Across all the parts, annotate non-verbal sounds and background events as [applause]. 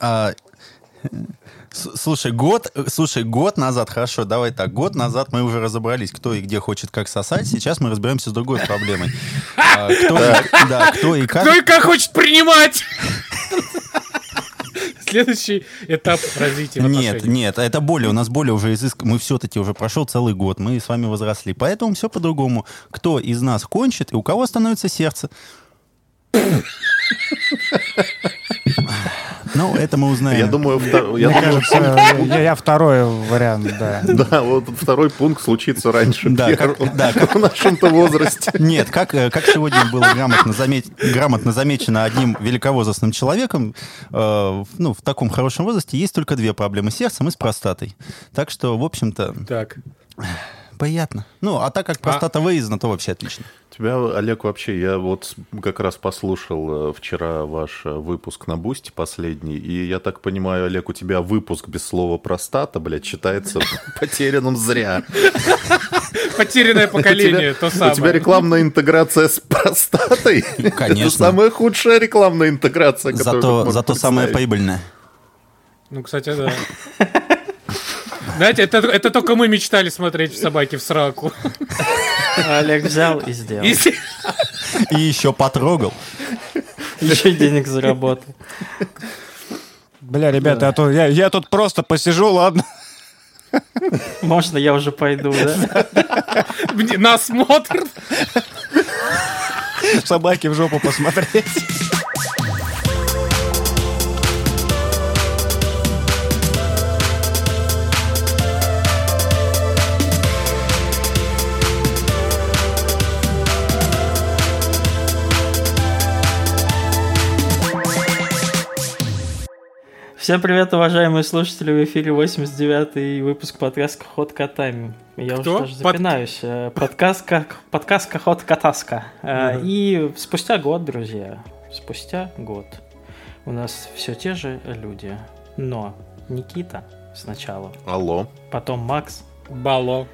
А, Слушай, год, слушай, год назад, хорошо, давай так, год назад мы уже разобрались, кто и где хочет как сосать. Сейчас мы разберемся с другой проблемой. [laughs] А, кто, и, да, кто и как... Кто и как хочет принимать! [laughs] Следующий этап развития Нет, нет, это более, у нас более уже изыск... Мы все-таки уже прошел целый год, мы с вами возросли. Поэтому все по-другому. Кто из нас кончит и у кого становится сердце? [laughs] Ну, это мы узнаем. Я думаю, я, второй вариант, да. Да, вот второй пункт случится раньше да, как, в нашем-то возрасте. Нет, как, э, как сегодня было грамотно замечено одним великовозрастным человеком, э, ну, в таком хорошем возрасте есть только две проблемы – с сердцем и с простатой. Так что, в общем-то... Так. Приятно. Ну, а так как простата а... выездна, то вообще отлично. Тебя, Олег, вообще, я вот как раз послушал э, вчера ваш э, выпуск на Boosty последний, и я так понимаю, Олег, у тебя выпуск без слова простата, блядь, считается [laughs] потерянным зря. Потерянное [laughs] поколение, то самое. У тебя рекламная интеграция с простатой? [laughs] Конечно. Это самая худшая рекламная интеграция, которую Зато самая прибыльная. Ну, кстати, да. Знаете, это, это только мы мечтали смотреть собаки в сраку. Олег взял и сделал. И, и еще потрогал. Еще денег заработал. Бля, ребята, да. а то я, я тут просто посижу, ладно? Можно я уже пойду, да? На осмотр. Собаки в жопу посмотреть. Всем привет, уважаемые слушатели, в эфире 89-й выпуск подкаста «Ход котами». Я Кто? уже даже запинаюсь. Под... Э, подкаст, как... подкаст «Ход катаска». Угу. И спустя год, друзья, спустя год у нас все те же люди. Но Никита сначала. Алло. Потом Макс. Бало.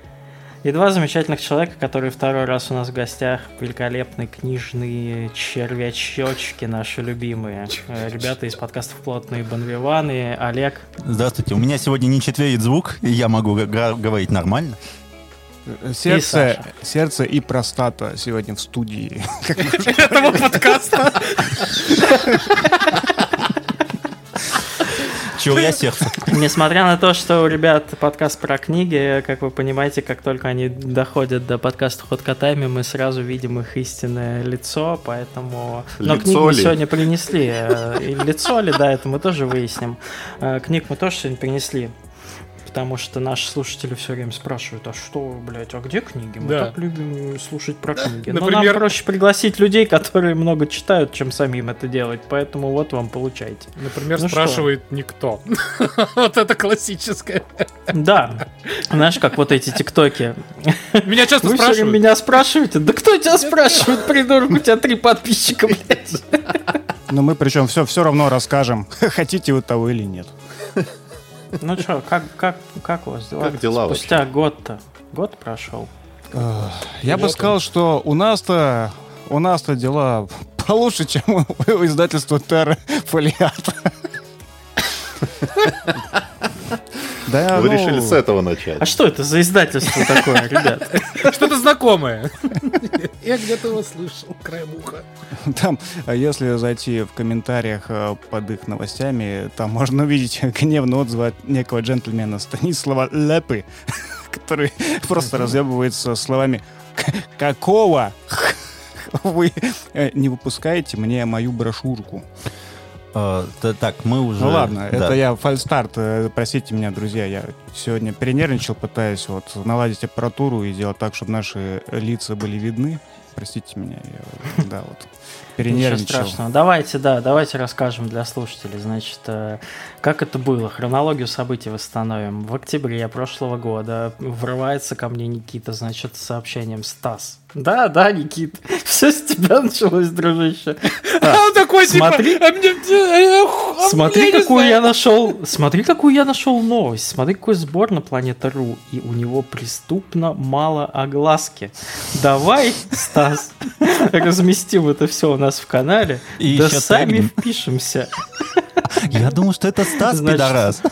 И два замечательных человека, которые второй раз у нас в гостях. Великолепные книжные червячочки наши любимые. Э, ребята из подкастов «Плотные Бонвиваны». Олег. Здравствуйте. У меня сегодня не четверит звук, и я могу говорить нормально. Сердце, и сердце и простата сегодня в студии. [laughs] Этого подкаста. Чего я сердце. [laughs] Несмотря на то, что у ребят подкаст про книги, как вы понимаете, как только они доходят до подкаста «Ход котами», мы сразу видим их истинное лицо, поэтому... Но лицо книг мы сегодня принесли. Э, и лицо ли, да, это мы тоже выясним. Э, книг мы тоже сегодня принесли потому что наши слушатели все время спрашивают, а что, блядь, а где книги? Мы да. так любим слушать про книги. Например... Но нам проще пригласить людей, которые много читают, чем самим это делать, поэтому вот вам получайте. Например, ну спрашивает что? никто. [laughs] вот это классическое. Да. Знаешь, как вот эти тиктоки. Меня часто Вы спрашивают. меня спрашиваете? Да кто тебя спрашивает, придурок? У тебя три подписчика, блядь. Но мы причем все, все равно расскажем, [laughs] хотите вы того или нет. Ну что, как, как, как у вас дела? Как дела Спустя вообще? год-то. Год прошел. Я бы сказал, что у нас-то у нас-то дела получше, чем у [laughs] издательства Терра Фолиат. [laughs] Да, Вы ну... решили с этого начать. А что это за издательство такое, ребят? [laughs] Что-то знакомое. [laughs] Я где-то его слышал, краем уха. Там, а если зайти в комментариях э, под их новостями, там можно увидеть [laughs] гневный отзыв от некого джентльмена Станислава Лепы, который просто разъебывается словами «Какого вы э, не выпускаете мне мою брошюрку?» Uh, так, мы уже... Ну ладно, да. это я фальстарт. Э, простите меня, друзья, я сегодня перенервничал, пытаясь вот наладить аппаратуру и сделать так, чтобы наши лица были видны. Простите меня, я, [laughs] да, вот перенервничал. Ничего страшного. Давайте, да, давайте расскажем для слушателей. Значит, э, как это было? Хронологию событий восстановим. В октябре прошлого года врывается ко мне Никита, значит, с сообщением «Стас, да, да, Никит, [laughs] все с тебя началось, дружище. А он такой, типа, смотри, а мне, а, а смотри, какую я нашел, смотри, какую я нашел новость, смотри, какой сбор на Планета.ру, и у него преступно мало огласки. Давай, Стас, [laughs] разместим это все у нас в канале, и да сами тег... впишемся. Я думал, что это Стас Пидорас.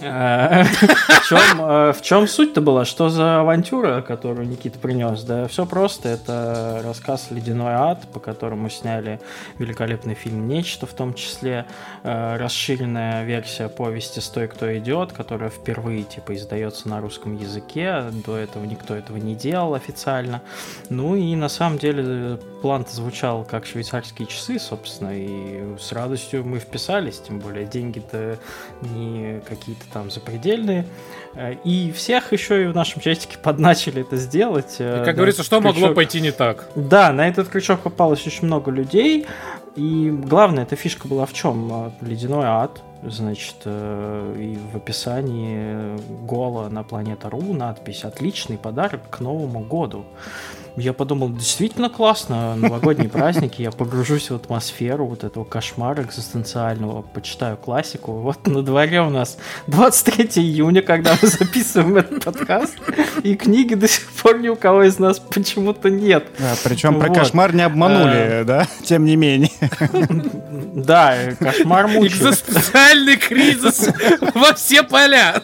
Э, [laughs] в чем, э, в чем суть-то была? Что за авантюра, которую Никита принес? Да все просто. Это рассказ «Ледяной ад», по которому сняли великолепный фильм «Нечто», в том числе э, расширенная версия повести «Стой, кто идет», которая впервые типа издается на русском языке. До этого никто этого не делал официально. Ну и на самом деле план звучал как швейцарские часы, собственно, и с радостью мы вписались, тем более деньги-то не какие-то там запредельные. Э, и всех еще и в нашем чатике [laughs] подначили это сделать. Э, и, как да, говорится, что крючок... могло пойти не так? Да, на этот крючок попалось очень много людей. И главное, эта фишка была в чем? Э, ледяной ад. Значит, и в описании Гола на Планета.ру надпись «Отличный подарок к Новому году». Я подумал, действительно классно, новогодние праздники, я погружусь в атмосферу вот этого кошмара экзистенциального, почитаю классику. Вот на дворе у нас 23 июня, когда мы записываем этот подкаст, и книги до сих пор ни у кого из нас почему-то нет. Да, причем про кошмар не обманули, а... да, [laughs] тем не менее. Да, кошмар мучает. Экзистенциальный кризис [laughs] во все поля.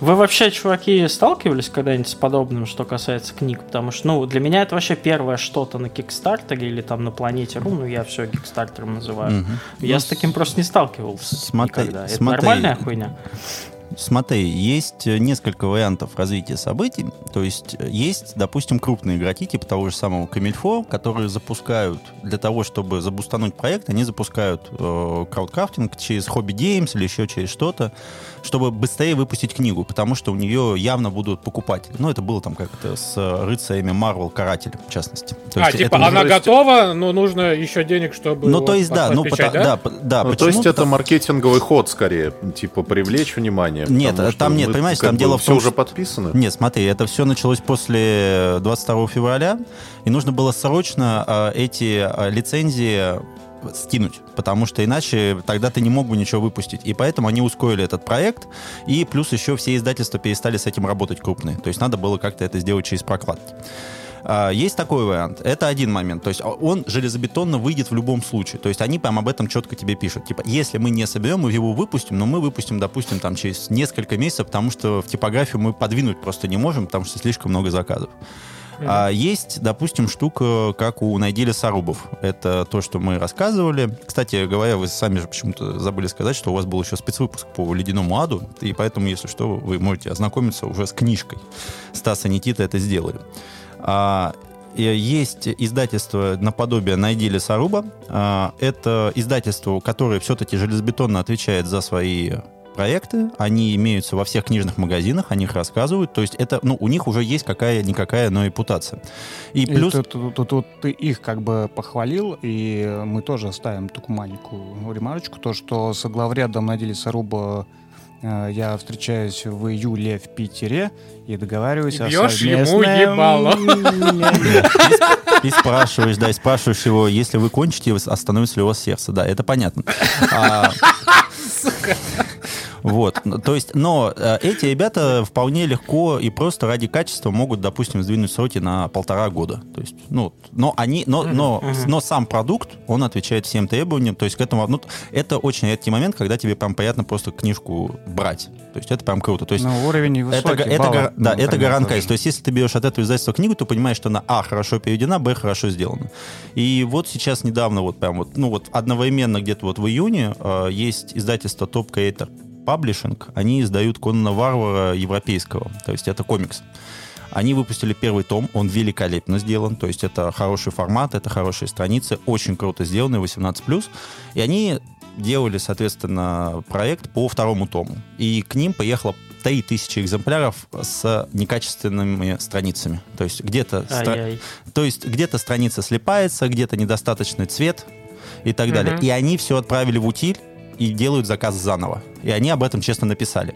Вы вообще, чуваки, сталкивались когда-нибудь с подобным, что касается книг? Потому что, ну, для меня это вообще первое что-то на Кикстартере или там на Планете Ру, ну, я все Кикстартером называю. Угу. Я ну, с таким просто не сталкивался смотри, никогда. Это смотри, нормальная хуйня? Смотри, есть несколько вариантов развития событий. То есть есть, допустим, крупные игроки, типа того же самого Камильфо, которые запускают для того, чтобы забустануть проект, они запускают э, краудкрафтинг через Hobby Games или еще через что-то, чтобы быстрее выпустить книгу, потому что у нее явно будут покупатели. Ну, это было там как-то с рыцарями Marvel Каратель, в частности. То а, типа она уже... готова, но нужно еще денег, чтобы Ну, то есть, да, ну, печать, да? да, да ну, то есть это маркетинговый ход, скорее, типа привлечь внимание. Нет, там нет, понимаешь, там дело в том, все уже подписано. Нет, смотри, это все началось после 22 февраля, и нужно было срочно э, эти э, лицензии скинуть, потому что иначе тогда ты не мог бы ничего выпустить. И поэтому они ускорили этот проект, и плюс еще все издательства перестали с этим работать крупные. То есть надо было как-то это сделать через прокладки. А, есть такой вариант. Это один момент. То есть он железобетонно выйдет в любом случае. То есть они прям об этом четко тебе пишут. Типа, если мы не соберем, мы его выпустим, но мы выпустим, допустим, там через несколько месяцев, потому что в типографию мы подвинуть просто не можем, потому что слишком много заказов. А есть, допустим, штука, как у Найдили Сарубов. Это то, что мы рассказывали. Кстати говоря, вы сами же почему-то забыли сказать, что у вас был еще спецвыпуск по Ледяному аду, и поэтому, если что, вы можете ознакомиться уже с книжкой. Стаса Никита это сделали. А, есть издательство наподобие «Найди лесоруба». А, это издательство, которое все-таки железобетонно отвечает за свои проекты, они имеются во всех книжных магазинах, о них рассказывают, то есть это, ну, у них уже есть какая-никакая, но репутация. И, и плюс... Тут, тут, тут, тут ты их как бы похвалил, и мы тоже ставим такую маленькую ремарочку, то, что с главредом Надели Саруба э, я встречаюсь в июле в Питере и договариваюсь и о совместном... ему ебало. [laughs] И спрашиваешь, да, и спрашиваешь его, если вы кончите, остановится ли у вас сердце. Да, это понятно. Сука. Вот, то есть, но э, эти ребята вполне легко и просто ради качества могут, допустим, сдвинуть сроки на полтора года. То есть, ну, но они, но, но, но сам продукт, он отвечает всем требованиям. То есть к этому, ну, это очень редкий момент, когда тебе прям приятно просто книжку брать. То есть это прям круто. То есть но ну, уровень высокий, это, это, баллов, да, ну, это гарантия. То есть если ты берешь от этого издательства книгу, то понимаешь, что она а хорошо переведена, б хорошо сделана. И вот сейчас недавно вот прям вот, ну вот одновременно где-то вот в июне э, есть издательство Top Creator Publishing, они издают Конана Варвара европейского, то есть это комикс. Они выпустили первый том, он великолепно сделан, то есть это хороший формат, это хорошие страницы, очень круто сделаны, 18+. И они делали, соответственно, проект по второму тому. И к ним поехало 3000 экземпляров с некачественными страницами. То есть где-то, стра... то есть где-то страница слепается, где-то недостаточный цвет и так далее. И они все отправили в утиль, и делают заказ заново. И они об этом честно написали.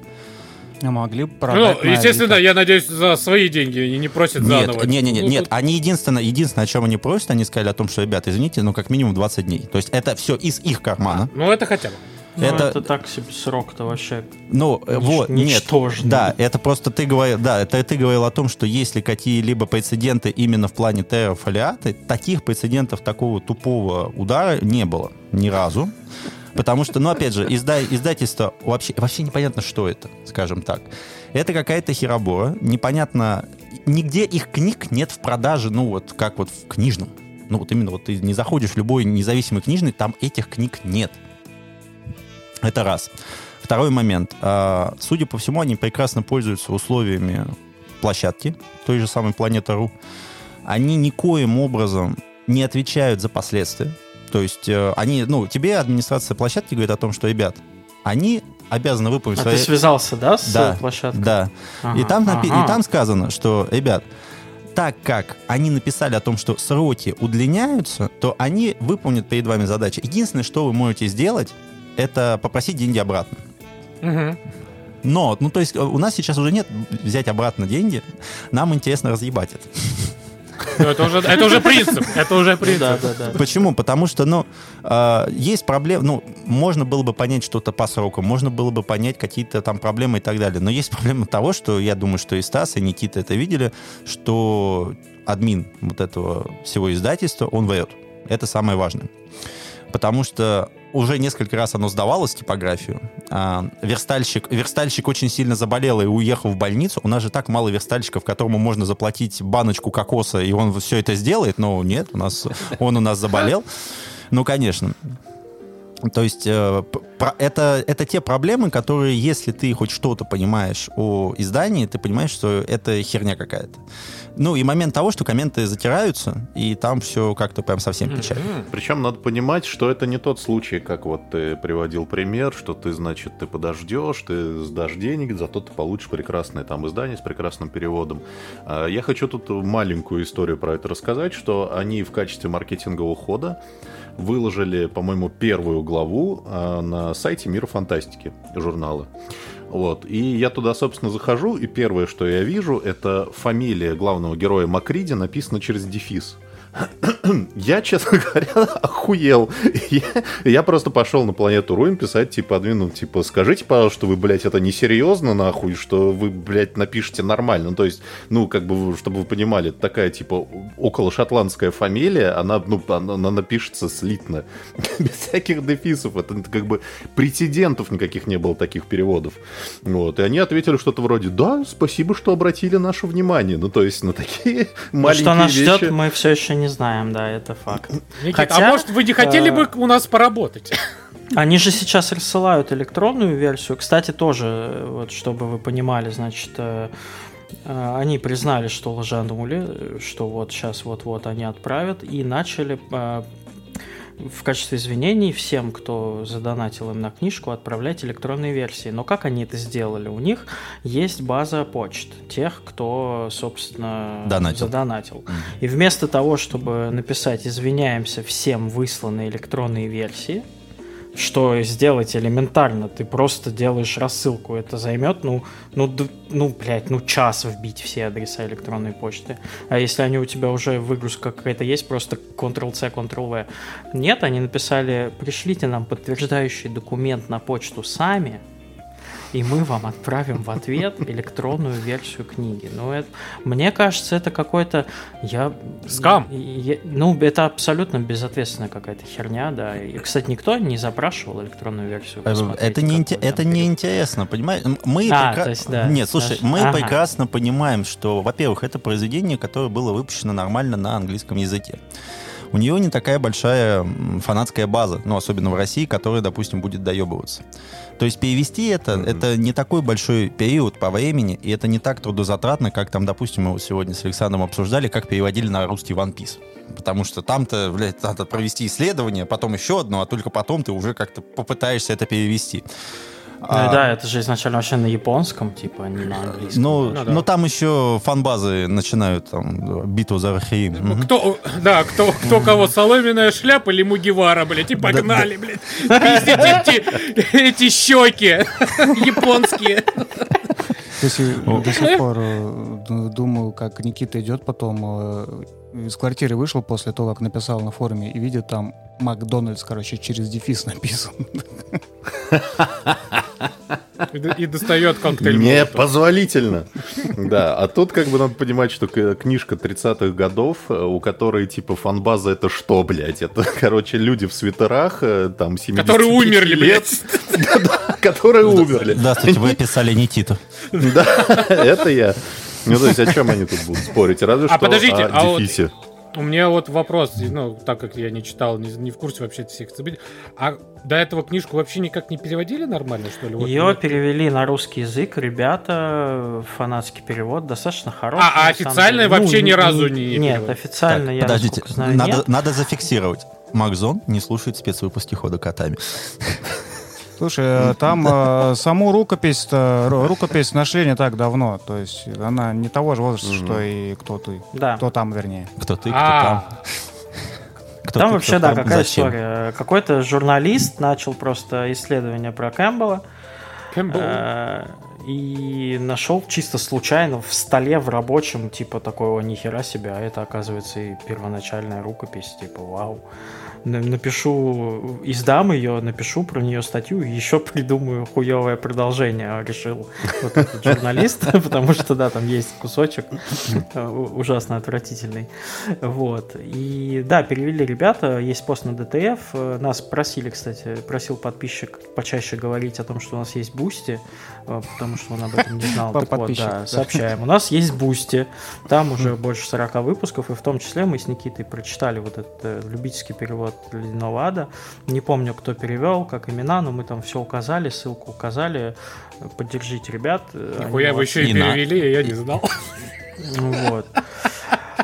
А могли продать. Ну, естественно, я надеюсь, за свои деньги и не просят нет, заново. Нет, нет, нет, ну, нет. Тут... Они единственное, единственное, о чем они просят, они сказали о том, что, ребята, извините, но как минимум 20 дней. То есть это все из их кармана. Ну, это хотя бы. Ну, это... это так себе срок-то вообще. Ну, Нич- вот, нет. Да, это просто ты говорил, да, это ты говорил о том, что если какие-либо прецеденты именно в плане террофолиаты, таких прецедентов такого тупого удара не было ни разу. Потому что, ну, опять же, изда издательство вообще, вообще непонятно, что это, скажем так. Это какая-то херобора, непонятно, нигде их книг нет в продаже, ну, вот как вот в книжном. Ну, вот именно вот ты не заходишь в любой независимый книжный, там этих книг нет. Это раз. Второй момент. А, судя по всему, они прекрасно пользуются условиями площадки, той же самой Планета.ру. Они никоим образом не отвечают за последствия. То есть э, они, ну, тебе администрация площадки говорит о том, что, ребят, они обязаны выполнить а свои... ты связался, да, с да, площадкой? Да. Ага, и, там напи... ага. и там сказано, что, ребят, так как они написали о том, что сроки удлиняются, то они выполнят перед вами задачи. Единственное, что вы можете сделать, это попросить деньги обратно. Угу. Но, ну то есть у нас сейчас уже нет взять обратно деньги, нам интересно разъебать это. Ну, это уже, это уже принцип. Это уже принцип. Да, да, да. Почему? Потому что, ну, э, есть проблемы. Ну, можно было бы понять что-то по срокам, можно было бы понять какие-то там проблемы и так далее. Но есть проблема того, что я думаю, что и Стас, и Никита это видели, что админ вот этого всего издательства, он врет. Это самое важное. Потому что уже несколько раз оно сдавалось, типографию. А, верстальщик, верстальщик очень сильно заболел и уехал в больницу. У нас же так мало верстальщиков, которому можно заплатить баночку кокоса, и он все это сделает. Но нет, у нас, он у нас заболел. Ну, конечно. То есть э, это, это те проблемы, которые, если ты хоть что-то понимаешь о издании, ты понимаешь, что это херня какая-то. Ну и момент того, что комменты затираются, и там все как-то прям совсем печально. Mm-hmm. Причем надо понимать, что это не тот случай, как вот ты приводил пример, что ты, значит, ты подождешь, ты сдашь денег, зато ты получишь прекрасное там издание с прекрасным переводом. А, я хочу тут маленькую историю про это рассказать, что они в качестве маркетингового хода выложили, по-моему, первую главу а, на сайте Мира фантастики журнала. Вот. И я туда, собственно, захожу, и первое, что я вижу, это фамилия главного героя Макриди написана через дефис. Я, честно [laughs] говоря, охуел. Я, я просто пошел на планету Руин писать, типа, админу, типа, скажите, пожалуйста, что вы, блядь, это несерьезно, нахуй, что вы, блядь, напишите нормально. Ну, то есть, ну, как бы, чтобы вы понимали, такая, типа, около шотландская фамилия, она, ну, она, она напишется слитно. [laughs] Без всяких дефисов. Это, это как бы прецедентов никаких не было таких переводов. Вот. И они ответили что-то вроде, да, спасибо, что обратили наше внимание. Ну, то есть, на такие маленькие Что нас вещи. ждет, мы все еще не знаем, да, это факт. Никита, а Хотя, а может вы не хотели э... бы у нас поработать? Они же сейчас рассылают электронную версию. Кстати, тоже, вот чтобы вы понимали, значит, э, э, они признали, что лжанули, что вот сейчас вот-вот они отправят, и начали в качестве извинений всем, кто задонатил им на книжку, отправлять электронные версии. Но как они это сделали? У них есть база почт тех, кто, собственно, Донатил. задонатил. И вместо того, чтобы написать «извиняемся всем высланные электронные версии», что сделать элементарно. Ты просто делаешь рассылку. Это займет, ну, ну, ну, блядь, ну, час вбить все адреса электронной почты. А если они у тебя уже выгрузка какая-то есть, просто Ctrl-C, Ctrl-V. Нет, они написали, пришлите нам подтверждающий документ на почту сами, и мы вам отправим в ответ электронную версию книги. Ну, это, мне кажется, это какой-то... Я, Скам! Я, ну, это абсолютно безответственная какая-то херня, да. И, кстати, никто не запрашивал электронную версию. Это не, это не интересно, понимаешь? Мы а, прекра... есть, да, Нет, слушай, мы ага. прекрасно понимаем, что, во-первых, это произведение, которое было выпущено нормально на английском языке у нее не такая большая фанатская база, ну, особенно в России, которая, допустим, будет доебываться. То есть перевести это, mm-hmm. это не такой большой период по времени, и это не так трудозатратно, как там, допустим, мы сегодня с Александром обсуждали, как переводили на русский One Piece. Потому что там-то, блядь, надо провести исследование, потом еще одно, а только потом ты уже как-то попытаешься это перевести. Ну а, да, это же изначально вообще на японском, типа, а не на английском. Ну, ну, да. но там еще фан-базы начинают там битву за Археим. Кто, да, кто, кто кого, соломенная шляпа или Мугивара, блядь, и погнали, блядь. Эти, эти щеки японские. До сих, до сих пор э, думаю, как Никита идет потом э, из квартиры вышел после того, как написал на форуме, и видит там Макдональдс, короче, через дефис написан. И достает коктейль. Непозволительно. Да, а тут как бы надо понимать, что книжка 30-х годов, э, у которой типа фанбаза это что, блядь? Это, [laughs] короче, люди в свитерах, э, там, 70 Которые умерли, блядь. [laughs] Которые умерли. Да, кстати, вы писали не Титу. Да, [laughs] это я. Ну, то есть, о чем они тут будут спорить? Разве а что о а дефисе. У меня вот вопрос, ну, так как я не читал, не, не в курсе вообще всех событий. А до этого книжку вообще никак не переводили нормально, что ли? Вот Ее вот, перевели на русский язык, ребята, фанатский перевод, достаточно хороший. А, а официальный вообще ну, ни разу не Нет, перевод. официально так, я, подождите, знаю, надо, нет. надо зафиксировать. Макзон не слушает спецвыпуски хода котами. Слушай, э, [laughs] там э, саму рукопись рукопись нашли не так давно. То есть она не того же возраста, что и кто ты. Да. Кто там, вернее. Кто ты, кто там. Кто там ты, вообще, да, там, какая зачем? история? Какой-то журналист начал просто исследование про Кэмпбелла. Кэмпбелл. Э, и нашел чисто случайно в столе в рабочем, типа, такого нихера себе, а это, оказывается, и первоначальная рукопись, типа, вау напишу, издам ее, напишу про нее статью и еще придумаю хуевое продолжение, решил вот этот журналист, [laughs] потому что, да, там есть кусочек э, ужасно отвратительный. Вот. И, да, перевели ребята, есть пост на DTF, э, нас просили, кстати, просил подписчик почаще говорить о том, что у нас есть Boosty, э, потому что он об этом не знал. [laughs] Так вот, да, сообщаем. У нас есть Boosty, там уже больше 40 выпусков, и в том числе мы с Никитой прочитали вот этот любительский перевод от Ледяного Ада. Не помню, кто перевел, как имена, но мы там все указали, ссылку указали. Поддержите ребят. Нихуя вы еще и перевели, я не знал. Вот.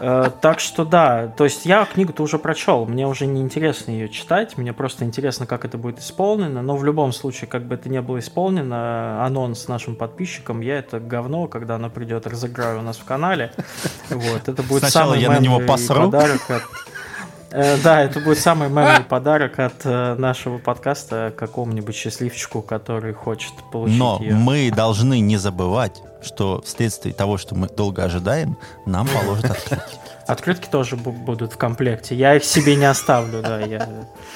Э, так что да, то есть я книгу-то уже прочел, мне уже не интересно ее читать, мне просто интересно, как это будет исполнено, но в любом случае, как бы это не было исполнено, анонс нашим подписчикам, я это говно, когда оно придет, разыграю у нас в канале. Вот, это будет Сначала самый я на него посру. подарок от да, это будет самый мемный подарок от э, нашего подкаста какому-нибудь счастливчику, который хочет получить Но ее. мы должны не забывать, что вследствие того, что мы долго ожидаем, нам положат открытки. Открытки тоже будут в комплекте. Я их себе не оставлю, да. Я...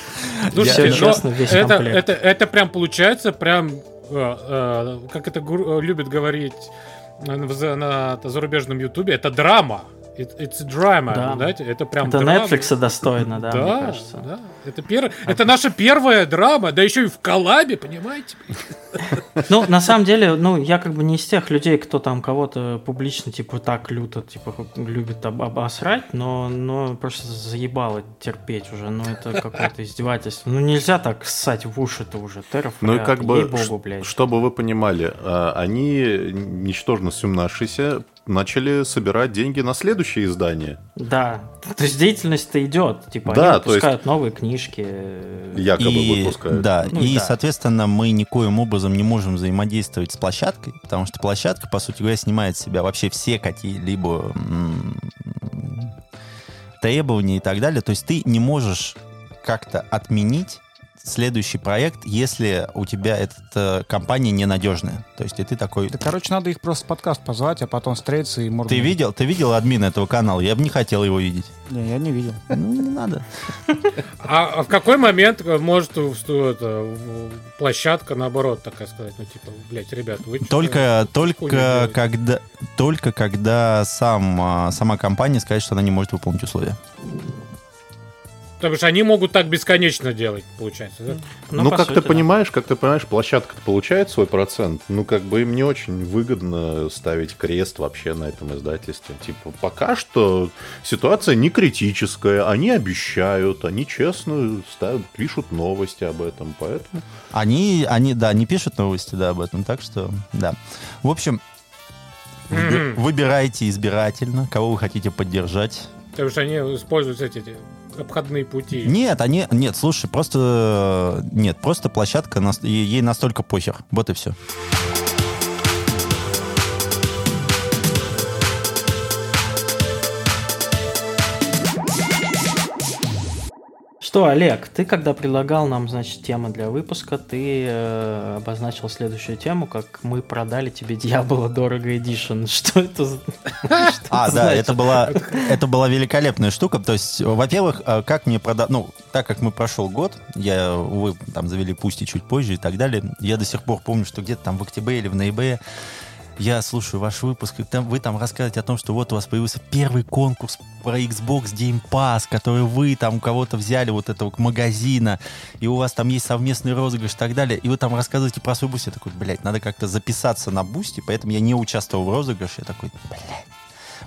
[laughs] Слушайте, Все честно, весь это, комплект. Это, это прям получается, прям, э, э, как это любят говорить на, на, на зарубежном ютубе, это драма. It, it's a drama, да. знаете, это прям Это драма. Netflix достойно, да, да, мне кажется. Да. Это, пер... это наша первая драма, да еще и в коллабе, понимаете? [laughs] Ну, на самом деле, ну, я как бы не из тех людей, кто там кого-то публично, типа, так люто, типа, любит об обосрать, но, но просто заебало терпеть уже, ну, это какое-то [laughs] издевательство. Ну, нельзя так ссать в уши-то уже, теров, Ну, и как бы, чтобы вы понимали, а, они, ничтожно сумнавшиеся, начали собирать деньги на следующее издание. Да, то есть деятельность-то идет, типа да, они выпускают есть... новые книжки. Якобы и, выпускают. Да, ну, и, да. соответственно, мы никоим образом не можем взаимодействовать с площадкой, потому что площадка, по сути говоря, снимает с себя вообще все какие-либо требования и так далее. То есть ты не можешь как-то отменить следующий проект, если у тебя эта компания ненадежная. То есть и ты такой... Да, короче, надо их просто в подкаст позвать, а потом встретиться и можно... Ты видел, ты видел админа этого канала? Я бы не хотел его видеть. Не, я не видел. Ну, не надо. А в какой момент может это, площадка, наоборот, такая сказать, ну, типа, блядь, ребят, вы Только, только когда, только когда сам, а, сама компания скажет, что она не может выполнить условия. Потому что они могут так бесконечно делать, получается, да? Ну, ну как сути, ты да. понимаешь, как ты понимаешь, площадка получает свой процент. Ну, как бы им не очень выгодно ставить крест вообще на этом издательстве. Типа, пока что ситуация не критическая, они обещают, они честно ставят, пишут новости об этом, поэтому... Они, они, да, не пишут новости, да, об этом, так что, да. В общем, mm-hmm. выбирайте избирательно, кого вы хотите поддержать. Потому что они используют эти обходные пути. Нет, они, нет, слушай, просто нет, просто площадка, ей настолько похер, вот и все. Что, Олег, ты когда предлагал нам, значит, темы для выпуска, ты э, обозначил следующую тему, как мы продали тебе Дьявола дорого Edition. [laughs] Что это? А, да, это была, [laughs] это была великолепная штука. То есть, во-первых, э, как мне продать, ну, так как мы прошел год, я, увы, там завели пусть и чуть позже и так далее, я до сих пор помню, что где-то там в октябре или в ноябре я слушаю ваш выпуск, и там, вы там рассказываете о том, что вот у вас появился первый конкурс про Xbox Game Pass, который вы там у кого-то взяли вот этого магазина, и у вас там есть совместный розыгрыш и так далее, и вы там рассказываете про свой Boosty, я такой, блядь, надо как-то записаться на Boosty, поэтому я не участвовал в розыгрыше, я такой, блядь.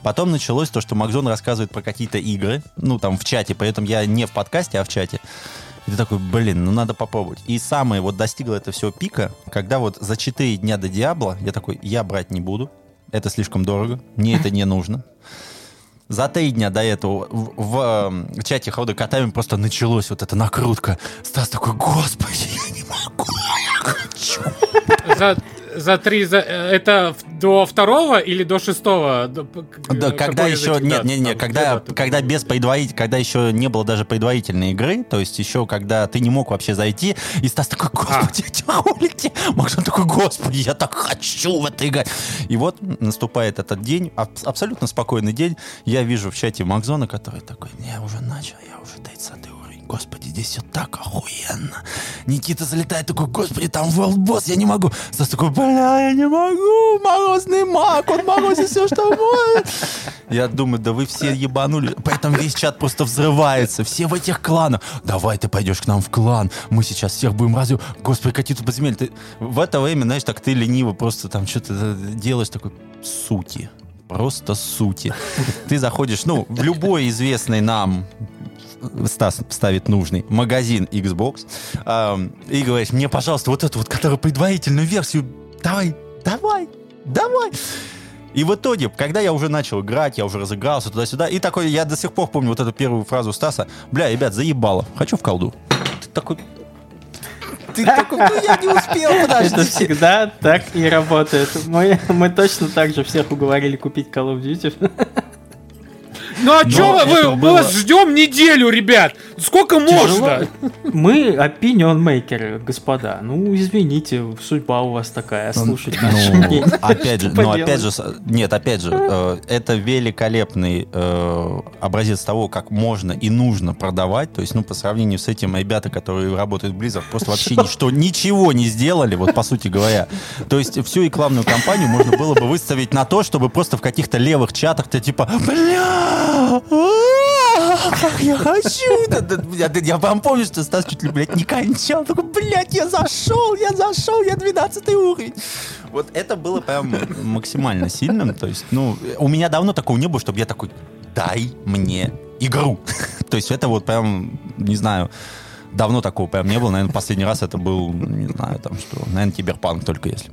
Потом началось то, что Макзон рассказывает про какие-то игры, ну, там, в чате, поэтому я не в подкасте, а в чате. И ты такой, блин, ну надо попробовать. И самое вот достигло это все пика, когда вот за 4 дня до Diablo я такой, я брать не буду, это слишком дорого, мне это не нужно. За три дня до этого в, в, эм, в чате хода котами просто началось вот эта накрутка. Стас такой, господи, я не могу, я хочу. За, за три, за, это до второго или до шестого? Да, когда еще, нет, нет, нет, когда, когда без предваритель, когда еще не было даже предварительной игры, то есть еще когда ты не мог вообще зайти, и Стас такой, господи, а. ролики, Максим такой, господи, я так хочу в это играть. И вот наступает этот день, абсолютно спокойный день, я вижу в чате Макзона, который такой, я уже начал, я уже 30 господи, здесь все так охуенно. Никита залетает такой, господи, там World Boss, я не могу. Стас такой, бля, я не могу, морозный маг, он морозит все, что может. Я думаю, да вы все ебанули. Поэтому весь чат просто взрывается. Все в этих кланах. Давай ты пойдешь к нам в клан. Мы сейчас всех будем разве... Господи, какие тут подземелья. Ты... В это время, знаешь, так ты лениво просто там что-то делаешь такой сути просто сути. Ты заходишь, ну, в любой известный нам Стас ставит нужный магазин Xbox э, и говоришь, мне, пожалуйста, вот эту вот, которую предварительную версию, давай, давай, давай. И в итоге, когда я уже начал играть, я уже разыгрался туда-сюда, и такой, я до сих пор помню вот эту первую фразу Стаса, бля, ребят, заебало, хочу в колду. Ты такой, ты такой, ну я не успел, подожди. Это всегда так и работает. Мы, мы точно так же всех уговорили купить Call of Duty. Ну а что вы, мы вас ждем неделю, ребят? Сколько можно? Мы opinion maker, господа. Ну, извините, судьба у вас такая, слушать ну, наше мнение. Опять же, ну, опять же, нет, опять же, э, это великолепный э, образец того, как можно и нужно продавать. То есть, ну, по сравнению с этим, ребята, которые работают в Blizzard, просто вообще ничто, ничего не сделали, вот по сути говоря. То есть, всю рекламную кампанию можно было бы выставить на то, чтобы просто в каких-то левых чатах ты типа, бля, как я хочу! Я, я вам помню, что Стас чуть ли, блядь, не кончал. Такой, блядь, я зашел, я зашел, я 12 уровень. Вот это было прям максимально сильным. То есть, ну, у меня давно такого не было, чтобы я такой, дай мне игру. [laughs] То есть это вот прям, не знаю, давно такого прям не было. Наверное, последний раз это был, не знаю, там что, наверное, киберпанк только если.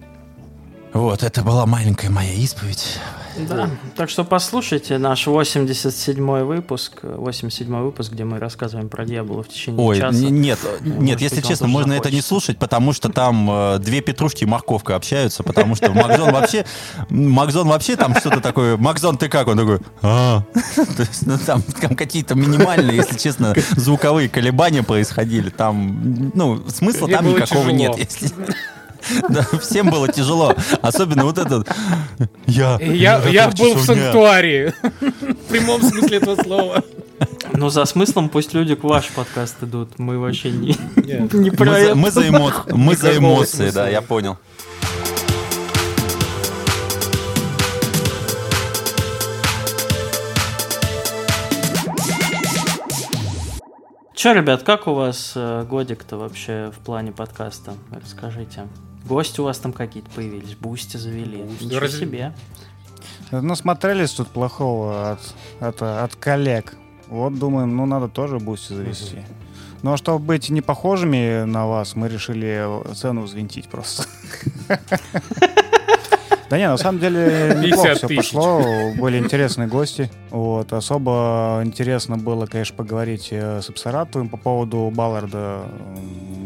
Вот, это была маленькая моя исповедь. Да, так что послушайте наш 87-й выпуск, 87-й выпуск, где мы рассказываем про Диабло в течение Ой, часа. нет, нет, если честно, можно это не слушать, потому что там э, две петрушки и морковка общаются, потому что Макзон вообще, Макзон вообще там что-то такое, Макзон, ты как? Он такой, а, [laughs] то есть, ну, там, там какие-то минимальные, если честно, звуковые колебания происходили, там, ну, смысла там никакого нет, если... Да, всем было тяжело. Особенно вот этот... Я, я, я был в санктуарии. В прямом смысле этого слова. Ну, за смыслом пусть люди к ваш подкаст идут. Мы вообще не, не про мы, это. Мы за, эмо... мы за эмоции, да, я понял. Че, ребят, как у вас э, годик-то вообще в плане подкаста? Расскажите. Гости у вас там какие-то появились, Boosty завели. Boosty. Ничего Разве... себе. Ну, смотрелись тут плохого от, от, от коллег. Вот думаем, ну, надо тоже Boosty завести. Ну, а чтобы быть не похожими на вас, мы решили цену взвинтить просто. [laughs] Да не, на самом деле неплохо все пошло, были интересные гости. Вот. Особо интересно было, конечно, поговорить э, с Абсаратовым по поводу Балларда.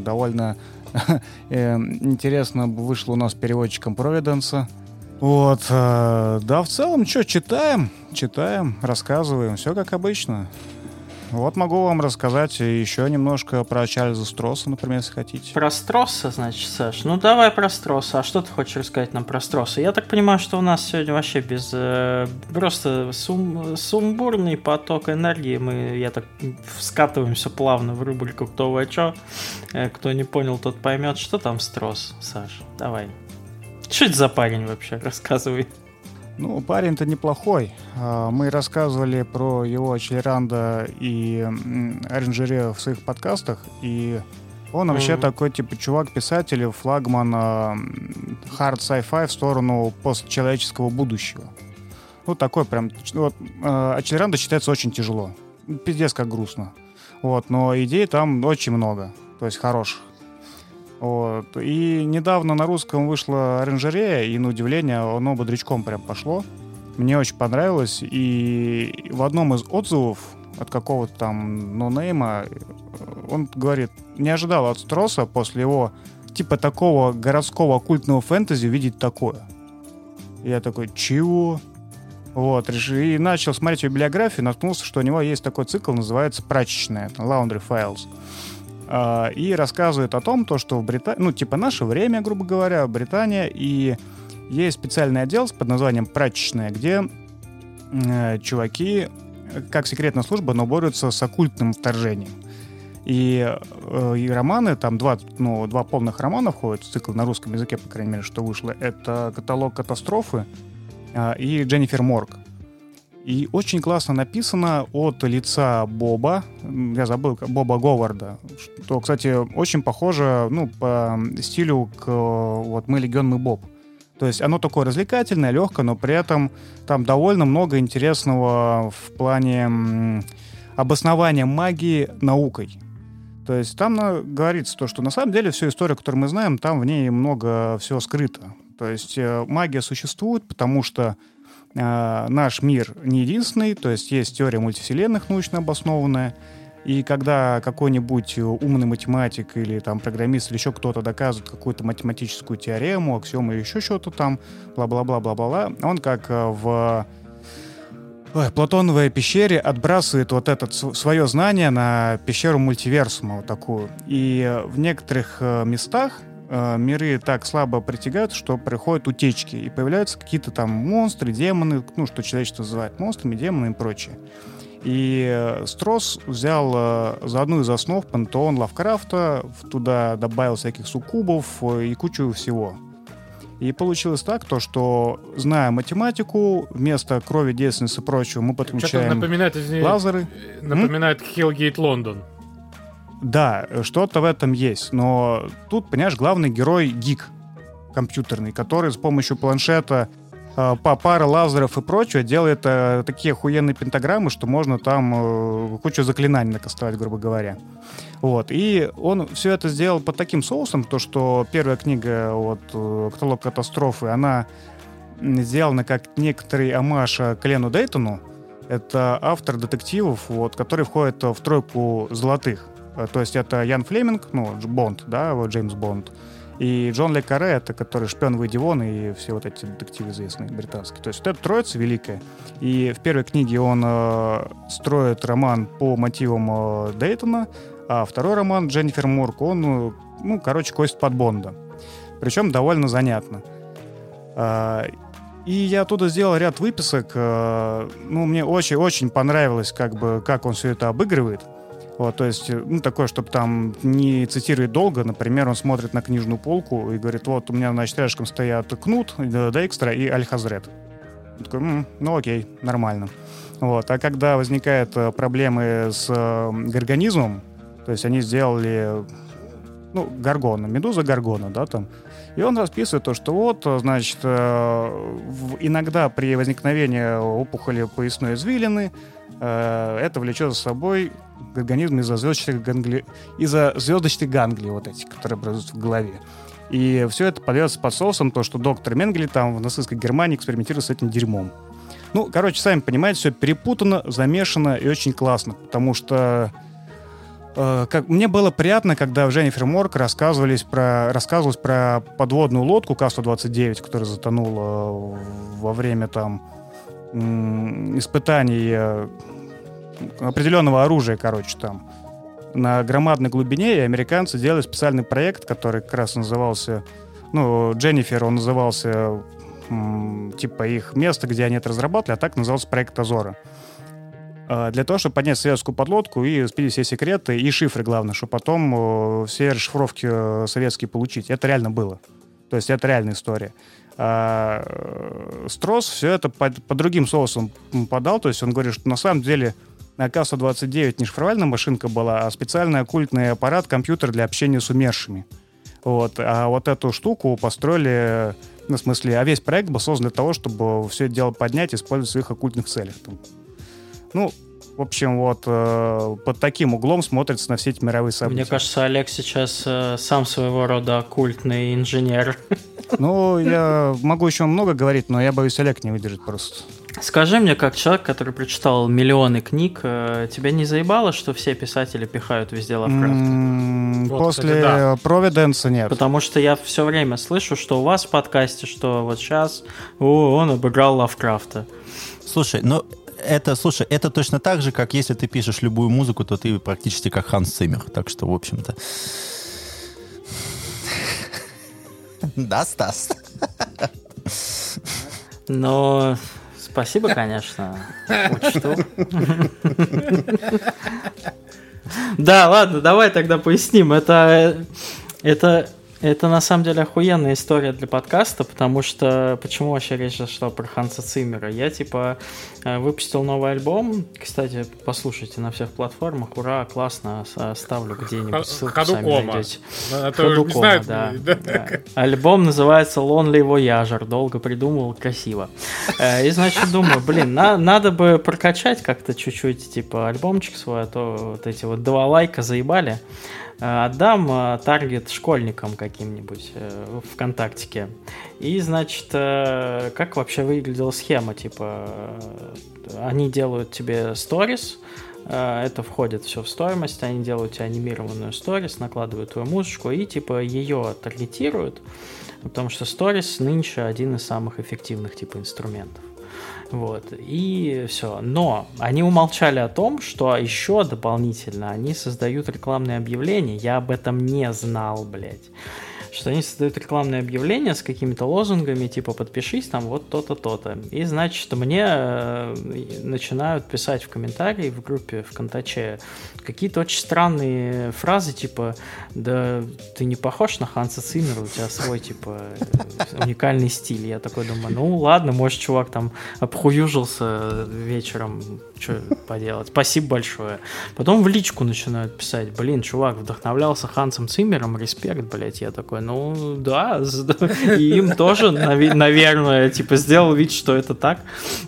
Довольно [laughs] интересно вышло у нас переводчиком Провиденса. Вот, э, да, в целом, что, читаем, читаем, рассказываем, все как обычно. Вот могу вам рассказать еще немножко про Чарльза Стросса, например, если хотите. Про Стросса, значит, Саш? Ну давай про Стросса. А что ты хочешь рассказать нам про Стросса? Я так понимаю, что у нас сегодня вообще без... Э, просто сум, сумбурный поток энергии. Мы, я так, скатываемся плавно в рубрику «Кто вы чё?». Э, кто не понял, тот поймет. Что там Стросс, Саш? Давай. Это за парень вообще? Рассказывай. Ну, парень-то неплохой. А, мы рассказывали про его Челеранда и оранжерею в своих подкастах, и он вообще mm-hmm. такой, типа, чувак-писатель, флагман хард sci-fi в сторону постчеловеческого будущего. Ну, такой прям... Вот, э, Челеранда читается очень тяжело. Пиздец, как грустно. Вот, но идей там очень много, то есть хороших. Вот. И недавно на русском вышла оранжерея, и на удивление оно бодрячком прям пошло. Мне очень понравилось. И в одном из отзывов от какого-то там нонейма он говорит, не ожидал от Строса после его типа такого городского культного фэнтези видеть такое. Я такой, чего? Вот, и начал смотреть его биографию, наткнулся, что у него есть такой цикл, называется «Прачечная», «Laundry Files». А, и рассказывает о том, то, что в Британии, ну, типа наше время, грубо говоря, Британия, и есть специальный отдел под названием «Прачечная», где э, чуваки, как секретная служба, но борются с оккультным вторжением. И, э, и романы, там два, ну, два полных романа входят в цикл на русском языке, по крайней мере, что вышло. Это «Каталог катастрофы» э, и «Дженнифер Морг». И очень классно написано от лица Боба, я забыл, Боба Говарда, что, кстати, очень похоже, ну, по стилю к вот «Мы легион, мы Боб». То есть оно такое развлекательное, легкое, но при этом там довольно много интересного в плане обоснования магии наукой. То есть там говорится то, что на самом деле всю историю, которую мы знаем, там в ней много всего скрыто. То есть э, магия существует, потому что э, наш мир не единственный, то есть есть теория мультивселенных научно обоснованная, и когда какой-нибудь умный математик или там программист или еще кто-то доказывает какую-то математическую теорему, аксиому или еще что-то там, бла-бла-бла-бла-бла, он как э, в Ой, Платоновой пещере отбрасывает вот это свое знание на пещеру мультиверсума вот такую. И в некоторых э, местах э, миры так слабо притягают, что приходят утечки, и появляются какие-то там монстры, демоны, ну, что человечество называет монстрами, демонами и прочее. И э, Строс взял э, за одну из основ пантеон Лавкрафта, туда добавил всяких суккубов и кучу всего. И получилось так, то, что, зная математику, вместо крови, девственницы и прочего, мы подключаем напоминает, извини, лазеры. Напоминает Hellgate Лондон. Да, что-то в этом есть. Но тут, понимаешь, главный герой гик компьютерный, который с помощью планшета э, по пара лазеров и прочего делает э, такие охуенные пентаграммы, что можно там э, кучу заклинаний накастовать, грубо говоря. Вот. И он все это сделал под таким соусом, то, что первая книга вот, «Каталог катастрофы», она сделана как некоторый амаш Клену Дейтону. Это автор детективов, вот, который входит в тройку золотых. То есть это Ян Флеминг, ну, Бонд, да, вот Джеймс Бонд. И Джон Ле Каре, это который шпион Вейдивон и все вот эти детективы известные британские. То есть вот эта троица великая. И в первой книге он э, строит роман по мотивам э, Дейтона, а второй роман Дженнифер Мурк, он, э, ну, короче, кость под Бонда. Причем довольно занятно. А, и я оттуда сделал ряд выписок. Э, ну, мне очень-очень понравилось, как бы, как он все это обыгрывает. Вот, то есть, ну, такое, чтобы там не цитировать долго. Например, он смотрит на книжную полку и говорит, вот, у меня, значит, рядышком стоят Кнут, Декстра и Аль-Хазрет. Такой, М, ну, окей, нормально. Вот. А когда возникают э, проблемы с э, горганизмом, то есть они сделали, ну, Гаргона, Медуза Гаргона, да, там, и он расписывает то, что вот, значит, э, иногда при возникновении опухоли поясной извилины э, это влечет за собой организм из-за звездочных гангли... из-за звездочных ганглий вот эти, которые образуются в голове. И все это подается под соусом, то, что доктор Менгли там в нацистской Германии экспериментирует с этим дерьмом. Ну, короче, сами понимаете, все перепутано, замешано и очень классно, потому что э, как, мне было приятно, когда в Дженнифер Морк рассказывались про, рассказывалось про подводную лодку К-129, которая затонула во время там испытаний э, определенного оружия, короче, там, на громадной глубине, и американцы делали специальный проект, который как раз назывался, ну, Дженнифер, он назывался, типа, их место, где они это разрабатывали, а так назывался проект Азора. А, для того, чтобы поднять советскую подлодку и спилить все секреты и шифры, главное, чтобы потом все расшифровки э, советские получить. Это реально было. То есть это реальная история. А э, Строс все это по, по другим соусам подал, то есть он говорит, что на самом деле АК-129 не шифровальная машинка была, а специальный оккультный аппарат, компьютер для общения с умершими. Вот. А вот эту штуку построили, ну, в смысле, а весь проект был создан для того, чтобы все это дело поднять и использовать в своих оккультных целях. Ну, в общем, вот э, под таким углом смотрится на все эти мировые события. Мне кажется, Олег сейчас э, сам своего рода оккультный инженер. [laughs] Ну, я могу еще много говорить, но я боюсь, Олег не выдержит просто. Скажи мне, как человек, который прочитал миллионы книг, э, тебя не заебало, что все писатели пихают везде Лавкрафта? Вот, После кстати, да. Провиденса нет. Потому что я все время слышу, что у вас в подкасте, что вот сейчас о, он обыграл Лавкрафта. Слушай, ну это, слушай, это точно так же, как если ты пишешь любую музыку, то ты практически как Ханс Циммер. Так что, в общем-то... [laughs] Да, Стас? Но спасибо, конечно. Учту. [laughs] Да, ладно, давай тогда поясним. Это, это это на самом деле охуенная история для подкаста, потому что почему вообще речь зашла про Ханса Циммера? Я типа э, выпустил новый альбом, кстати, послушайте на всех платформах, ура, классно, ставлю где-нибудь ссылку Ходукома. сами найдете. А Ходукома, да, да. Альбом называется Lonely Voyager, долго придумал, красиво. Э, и значит думаю, блин, на, надо бы прокачать как-то чуть-чуть, типа альбомчик свой, а то вот эти вот два лайка заебали. Э, отдам э, таргет школьникам каким-нибудь э, в ВКонтактике. И, значит, как вообще выглядела схема? Типа, они делают тебе сторис, это входит все в стоимость, они делают тебе анимированную сторис, накладывают твою музычку и типа ее таргетируют, потому что сторис нынче один из самых эффективных типа инструментов. Вот, и все. Но они умолчали о том, что еще дополнительно они создают рекламные объявления. Я об этом не знал, блядь что они создают рекламное объявление с какими-то лозунгами, типа подпишись там вот то-то, то-то. И значит, мне э, начинают писать в комментарии в группе ВКонтаче какие-то очень странные фразы, типа, да ты не похож на Ханса Циммера, у тебя свой, типа, уникальный стиль. Я такой думаю, ну ладно, может, чувак там обхуюжился вечером, что поделать. Спасибо большое. Потом в личку начинают писать, блин, чувак, вдохновлялся Хансом Циммером, респект, блядь. Я такой, ну да, [laughs] и им тоже, наверное, типа, сделал вид, что это так.